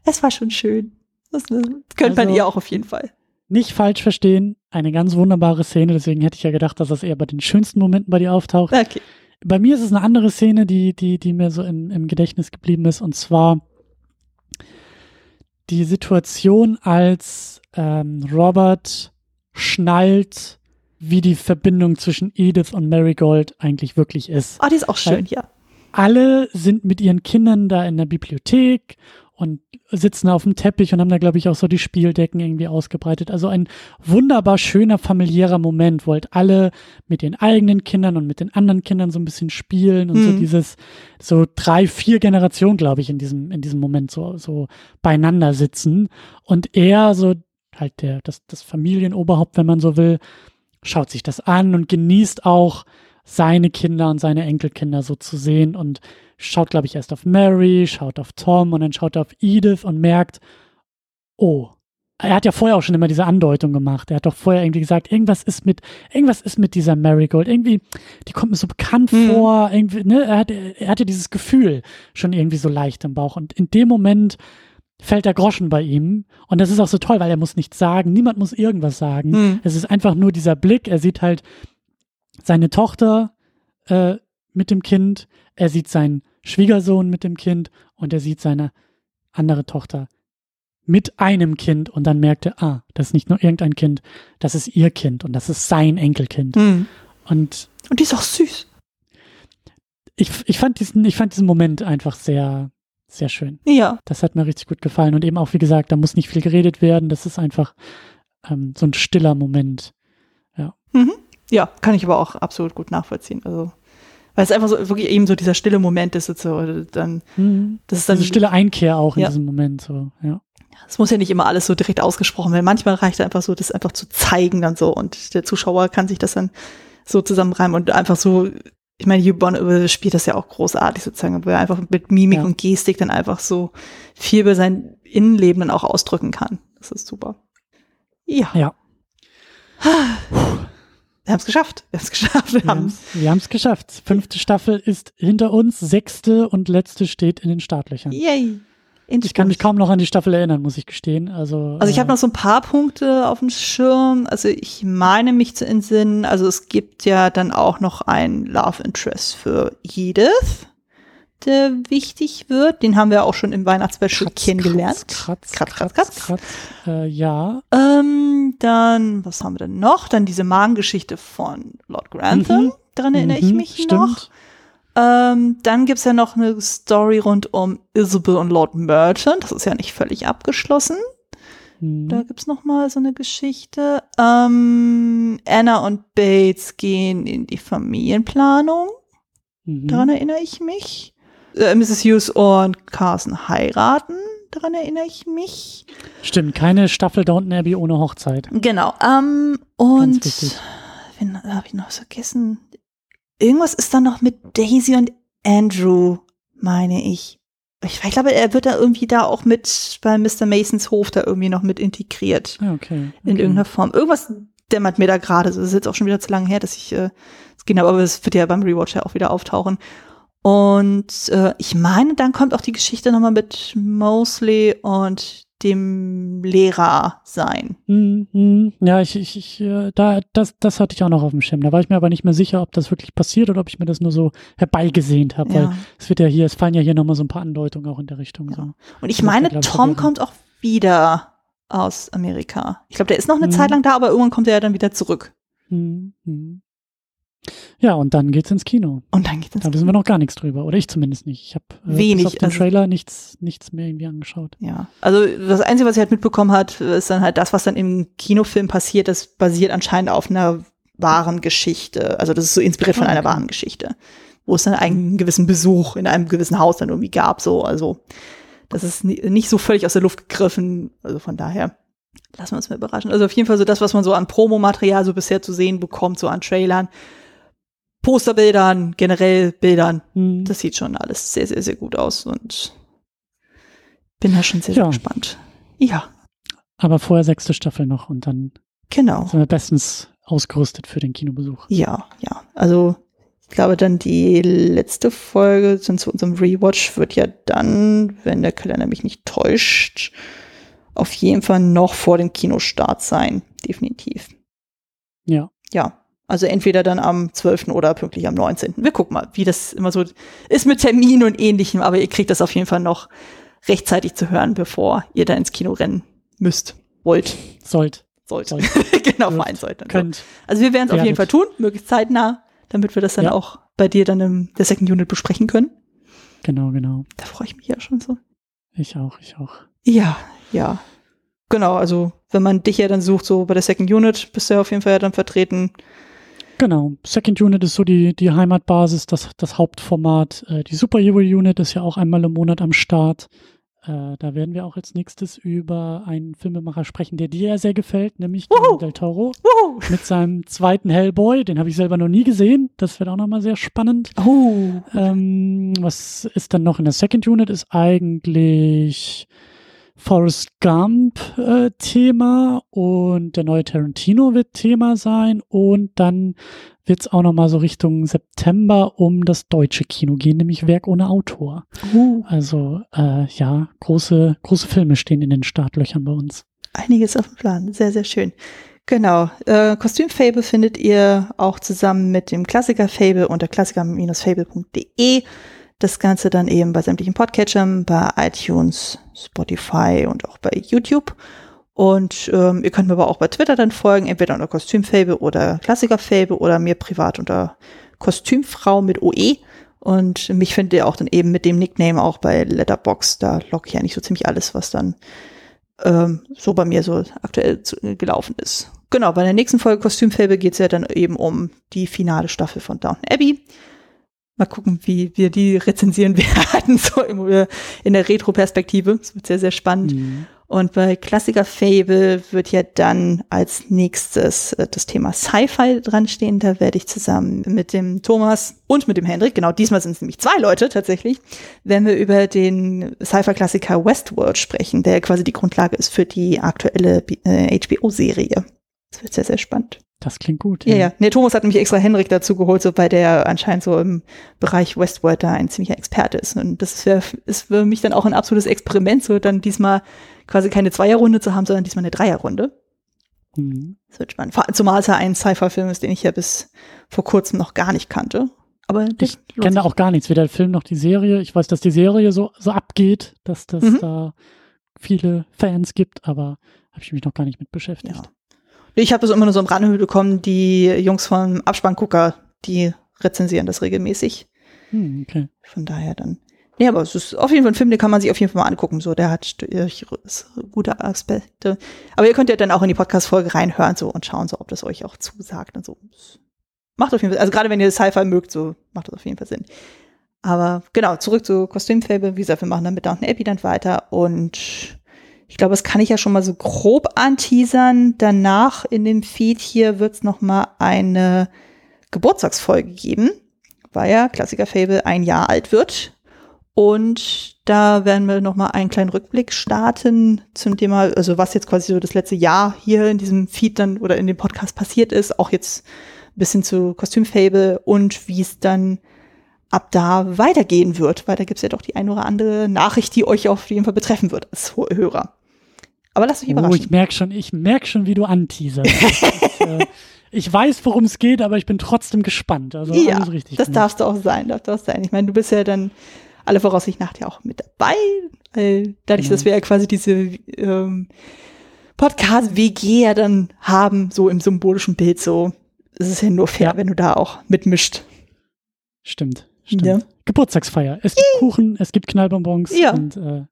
Es war schon schön. Das, könnte man Also- ihr auch auf jeden Fall. Nicht falsch verstehen, eine ganz wunderbare Szene, deswegen hätte ich ja gedacht, dass das eher bei den schönsten Momenten bei dir auftaucht. Okay. Bei mir ist es eine andere Szene, die, die, die mir so im, im Gedächtnis geblieben ist, und zwar die Situation, als ähm, Robert schnallt, wie die Verbindung zwischen Edith und Marigold eigentlich wirklich ist. Ah, die ist auch schön, ja. Alle sind mit ihren Kindern da in der Bibliothek und sitzen auf dem Teppich und haben da, glaube ich, auch so die Spieldecken irgendwie ausgebreitet. Also ein wunderbar schöner familiärer Moment, wo halt alle mit den eigenen Kindern und mit den anderen Kindern so ein bisschen spielen und so Mhm. dieses, so drei, vier Generationen, glaube ich, in diesem, in diesem Moment so, so beieinander sitzen. Und er, so halt der, das, das Familienoberhaupt, wenn man so will, schaut sich das an und genießt auch seine Kinder und seine Enkelkinder so zu sehen und schaut, glaube ich, erst auf Mary, schaut auf Tom und dann schaut er auf Edith und merkt, oh, er hat ja vorher auch schon immer diese Andeutung gemacht. Er hat doch vorher irgendwie gesagt, irgendwas ist mit, irgendwas ist mit dieser Marigold. Irgendwie, die kommt mir so bekannt Hm. vor. Irgendwie, ne, er, hat, er hatte dieses Gefühl schon irgendwie so leicht im Bauch. Und in dem Moment fällt der Groschen bei ihm. Und das ist auch so toll, weil er muss nichts sagen. Niemand muss irgendwas sagen. Hm. Es ist einfach nur dieser Blick. Er sieht halt seine Tochter äh, mit dem Kind, er sieht seinen Schwiegersohn mit dem Kind und er sieht seine andere Tochter mit einem Kind und dann merkt er, ah, das ist nicht nur irgendein Kind, das ist ihr Kind und das ist sein Enkelkind. Hm. Und Und die ist auch süß. ich, ich, fand diesen, ich fand diesen Moment einfach sehr, sehr schön. Ja. Das hat mir richtig gut gefallen und eben auch, wie gesagt, da muss nicht viel geredet werden, das ist einfach ähm, so ein stiller Moment. Mhm. Ja, kann ich aber auch absolut gut nachvollziehen. Also, weil es einfach so wirklich eben so dieser stille Moment ist, jetzt so, dann, das ist dann, Diese stille Einkehr auch in Ja. diesem Moment, so, ja. es muss ja nicht immer alles so direkt ausgesprochen werden. Manchmal reicht einfach so, das einfach zu zeigen dann so und der Zuschauer kann sich das dann so zusammenreimen und einfach so, ich meine, Hugh Bonneville spielt das ja auch großartig sozusagen, wo er einfach mit Mimik Ja. und Gestik dann einfach so viel über sein Innenleben dann auch ausdrücken kann. Das ist super. Ja. Ja. Wir haben es geschafft. Wir haben es geschafft. Wir haben haben's- Wir es geschafft. Fünfte Staffel ist hinter uns, sechste und letzte steht in den Startlöchern. Yay. Ich kann mich kaum noch an die Staffel erinnern, muss ich gestehen. Also, Also ich habe äh, noch so ein paar Punkte auf dem Schirm. Also ich meine mich zu entsinnen, also es gibt ja dann auch noch einen Love Interest für Edith, der wichtig wird. Den haben wir auch schon im Weihnachtsspecial kennengelernt. Kratz, Kratz, kratz, kratz, kratz. Äh, ja. Ähm, dann, was haben wir denn noch? Dann diese Magengeschichte von Lord Grantham. Mhm. Daran erinnere ich Mhm, mich stimmt. noch. Ähm, dann gibt's ja noch eine Story rund um Isabel und Lord Merton. Das ist ja nicht völlig abgeschlossen. Mhm. Da gibt's noch mal so eine Geschichte. Ähm, Anna und Bates gehen in die Familienplanung. Mhm. Daran erinnere ich mich. Äh, Mrs. Hughes und Carson heiraten. Daran erinnere ich mich. Stimmt, keine Staffel Downton Abbey ohne Hochzeit. Genau. Ähm, und wen habe ich noch was vergessen? Irgendwas ist da noch mit Daisy und Andrew, meine ich. Ich, ich glaube, er wird da irgendwie da auch mit bei Mr. Masons Hof da irgendwie noch mit integriert. Ah, okay. in okay. irgendeiner Form. Irgendwas dämmert mir da gerade. Das ist jetzt auch schon wieder zu lange her, dass ich äh, es ging, aber es wird ja beim Rewatch ja auch wieder auftauchen. Und äh, ich meine, dann kommt auch die Geschichte nochmal mit Mosley und dem Lehrer sein. Mhm. Ja, ich, ich, ich äh, da, das, das hatte ich auch noch auf dem Schirm. Da war ich mir aber nicht mehr sicher, ob das wirklich passiert oder ob ich mir das nur so herbeigesehnt habe, weil Ja. es wird ja hier, es fallen ja hier nochmal so ein paar Andeutungen auch in der Richtung. So. Und ich Das meine, glaub ich, Tom kommt auch wieder aus Amerika. Ich glaube, der ist noch eine Mhm. Zeit lang da, aber irgendwann kommt er ja dann wieder zurück. Mhm, mhm. Ja, und dann geht's ins Kino. Und dann geht es Da wissen wir noch gar nichts drüber. Oder ich zumindest nicht. Ich habe äh, Wenig, auf den also- Trailer nichts, nichts mehr irgendwie angeschaut. Ja, also das Einzige, was ich halt mitbekommen hat, ist dann halt das, was dann im Kinofilm passiert, das basiert anscheinend auf einer wahren Geschichte. Also das ist so inspiriert von Ah, einer okay. wahren Geschichte, wo es dann einen gewissen Besuch in einem gewissen Haus dann irgendwie gab. So, also das ist ni- nicht so völlig aus der Luft gegriffen. Also von daher lassen wir uns mal überraschen. Also auf jeden Fall so das, was man so an Promomaterial so bisher zu sehen bekommt, so an Trailern, Posterbildern, generell Bildern. Hm. Das sieht schon alles sehr, sehr, sehr gut aus und bin da schon sehr, Ja. sehr gespannt. Ja, Aber vorher sechste Staffel noch und dann genau. sind wir bestens ausgerüstet für den Kinobesuch. Ja, ja. Also ich glaube dann die letzte Folge zu zu unserem Rewatch wird ja dann, wenn der Kalender mich nicht täuscht, auf jeden Fall noch vor dem Kinostart sein. Definitiv. Ja. Ja. Also entweder dann am 12. oder pünktlich am 19. Wir gucken mal, wie das immer so ist mit Termin und ähnlichem, aber ihr kriegt das auf jeden Fall noch rechtzeitig zu hören, bevor ihr da ins Kino rennen müsst, wollt, Sollt, sollt. Sollt. genau, meinen sollt. dann könnt. Also wir werden es auf jeden. Fall tun, möglichst zeitnah, damit wir das dann Ja. auch bei dir dann im der Second Unit besprechen können. Genau, genau. Da freue ich mich ja schon so. Ich auch, ich auch. Ja, ja. Genau, also wenn man dich ja dann sucht, so bei der Second Unit, bist du ja auf jeden Fall ja dann vertreten. Genau. Second Unit ist so die, die Heimatbasis, das, das Hauptformat. Äh, die Superhero Unit ist ja auch einmal im Monat am Start. Äh, da werden wir auch als nächstes über einen Filmemacher sprechen, der dir ja sehr gefällt, nämlich Guillermo del Toro Wuhu! mit seinem zweiten Hellboy. Den habe ich selber noch nie gesehen. Das wird auch nochmal sehr spannend. Oh. Ähm, was ist dann noch in der Second Unit? Ist eigentlich Forrest Gump äh, Thema und der neue Tarantino wird Thema sein und dann wird es auch noch mal so Richtung September um das deutsche Kino gehen, nämlich Werk ohne Autor. Uh, Also äh, ja, große große Filme stehen in den Startlöchern bei uns. einiges auf dem Plan. Sehr, sehr schön. Genau. Äh, Kostümfable findet ihr auch zusammen mit dem Klassiker Fable unter klassiker-fable.de. Das Ganze dann eben bei sämtlichen Podcatchern, bei iTunes, Spotify und auch bei YouTube. Und ähm, ihr könnt mir aber auch bei Twitter dann folgen, entweder unter Kostümfable oder Klassikerfable oder mir privat unter Kostümfrau mit OE. Und mich findet ihr auch dann eben mit dem Nickname auch bei Letterbox. Da logge ich eigentlich so ziemlich alles, was dann ähm, so bei mir so aktuell zu, gelaufen ist. Genau, bei der nächsten Folge Kostümfable geht es ja dann eben um die finale Staffel von Downton Abbey. Mal gucken, wie wir die rezensieren werden, so äh, in der Retro-Perspektive. Das wird sehr, sehr spannend. Mhm. Und bei Klassiker Fable wird ja dann als nächstes äh, das Thema Sci-Fi dran stehen. Da werde ich zusammen mit dem Thomas und mit dem Hendrik, genau diesmal sind es nämlich zwei Leute tatsächlich, werden wir über den Sci-Fi-Klassiker Westworld sprechen, der quasi die Grundlage ist für die aktuelle äh, HBO-Serie. Das wird sehr, sehr spannend. Das klingt gut. Ja, ja. Nee, Thomas hat nämlich extra Henrik dazu geholt, so weil der anscheinend so im Bereich Westworld da ein ziemlicher Experte ist. Und das wär, ist für mich dann auch ein absolutes Experiment, so dann diesmal quasi keine Zweierrunde zu haben, sondern diesmal eine Dreierrunde. Mhm. Das wird spannend. Zumal es ja ein Sci-Fi-Film ist, den ich ja bis vor kurzem noch gar nicht kannte. Aber Ich kenne da auch gar nichts, weder der Film noch die Serie. Ich weiß, dass die Serie so, so abgeht, dass das Mhm. da viele Fans gibt, aber habe ich mich noch gar nicht mit beschäftigt. Ja. Ich habe das immer nur so im Rande bekommen, die Jungs vom Abspanngucker, die rezensieren das regelmäßig. Hm, okay. Von daher dann. Nee, aber es ist auf jeden Fall ein Film, den kann man sich auf jeden Fall mal angucken. So, der hat gute Aspekte. Aber ihr könnt ja dann auch in die Podcast-Folge reinhören so und schauen, so, ob das euch auch zusagt und so. Macht auf jeden Fall, also gerade wenn ihr Sci-Fi mögt, so macht das auf jeden Fall Sinn. Aber genau, zurück zu Kostümfable. Wie gesagt, wir machen dann mit Downton Abbey dann weiter und ich glaube, das kann ich ja schon mal so grob anteasern. Danach in dem Feed hier wird es noch mal eine Geburtstagsfolge geben, weil ja Klassiker Fable ein Jahr alt wird. Und da werden wir noch mal einen kleinen Rückblick starten zum Thema, also was jetzt quasi so das letzte Jahr hier in diesem Feed dann oder in dem Podcast passiert ist, auch jetzt ein bisschen zu Kostümfable und wie es dann ab da weitergehen wird, weil da gibt es ja doch die ein oder andere Nachricht, die euch auf jeden Fall betreffen wird als Hörer. Aber lasst euch Oh, überraschen. ich merke schon, ich merk schon, wie du anteaserst. ich, äh, ich weiß, worum es geht, aber ich bin trotzdem gespannt. Also ja, richtig. das gemacht. darfst du auch sein, darf das sein. Ich meine, du bist ja dann alle Voraussicht nach ja auch mit dabei. Dadurch, Genau. dass wir ja quasi diese ähm, Podcast-WG ja dann haben, so im symbolischen Bild, so ist es ja nur fair, Ja. wenn du da auch mitmischt. Stimmt, stimmt. Ja. Geburtstagsfeier. Es gibt Kuchen, es gibt Knallbonbons und äh,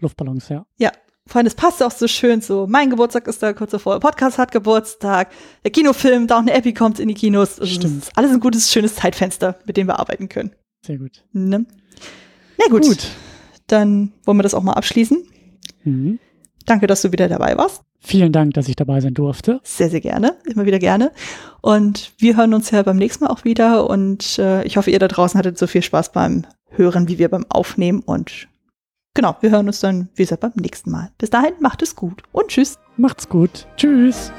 Luftballons, ja. Ja, vor allem, das passt auch so schön so. Mein Geburtstag ist da kurz davor. Podcast hat Geburtstag. Der Kinofilm, da auch eine Epi kommt in die Kinos. Also das Stimmt. Ist alles ein gutes, schönes Zeitfenster, mit dem wir arbeiten können. Sehr gut. Ne? Na gut. gut. Dann wollen wir das auch mal abschließen. Mhm. Danke, dass du wieder dabei warst. Vielen Dank, dass ich dabei sein durfte. Sehr, sehr gerne. Immer wieder gerne. Und wir hören uns ja beim nächsten Mal auch wieder. Und äh, ich hoffe, ihr da draußen hattet so viel Spaß beim Hören, wie wir beim Aufnehmen. Und Genau, wir hören uns dann, wie gesagt, beim nächsten Mal. Bis dahin, macht es gut und tschüss. Macht's gut. Tschüss.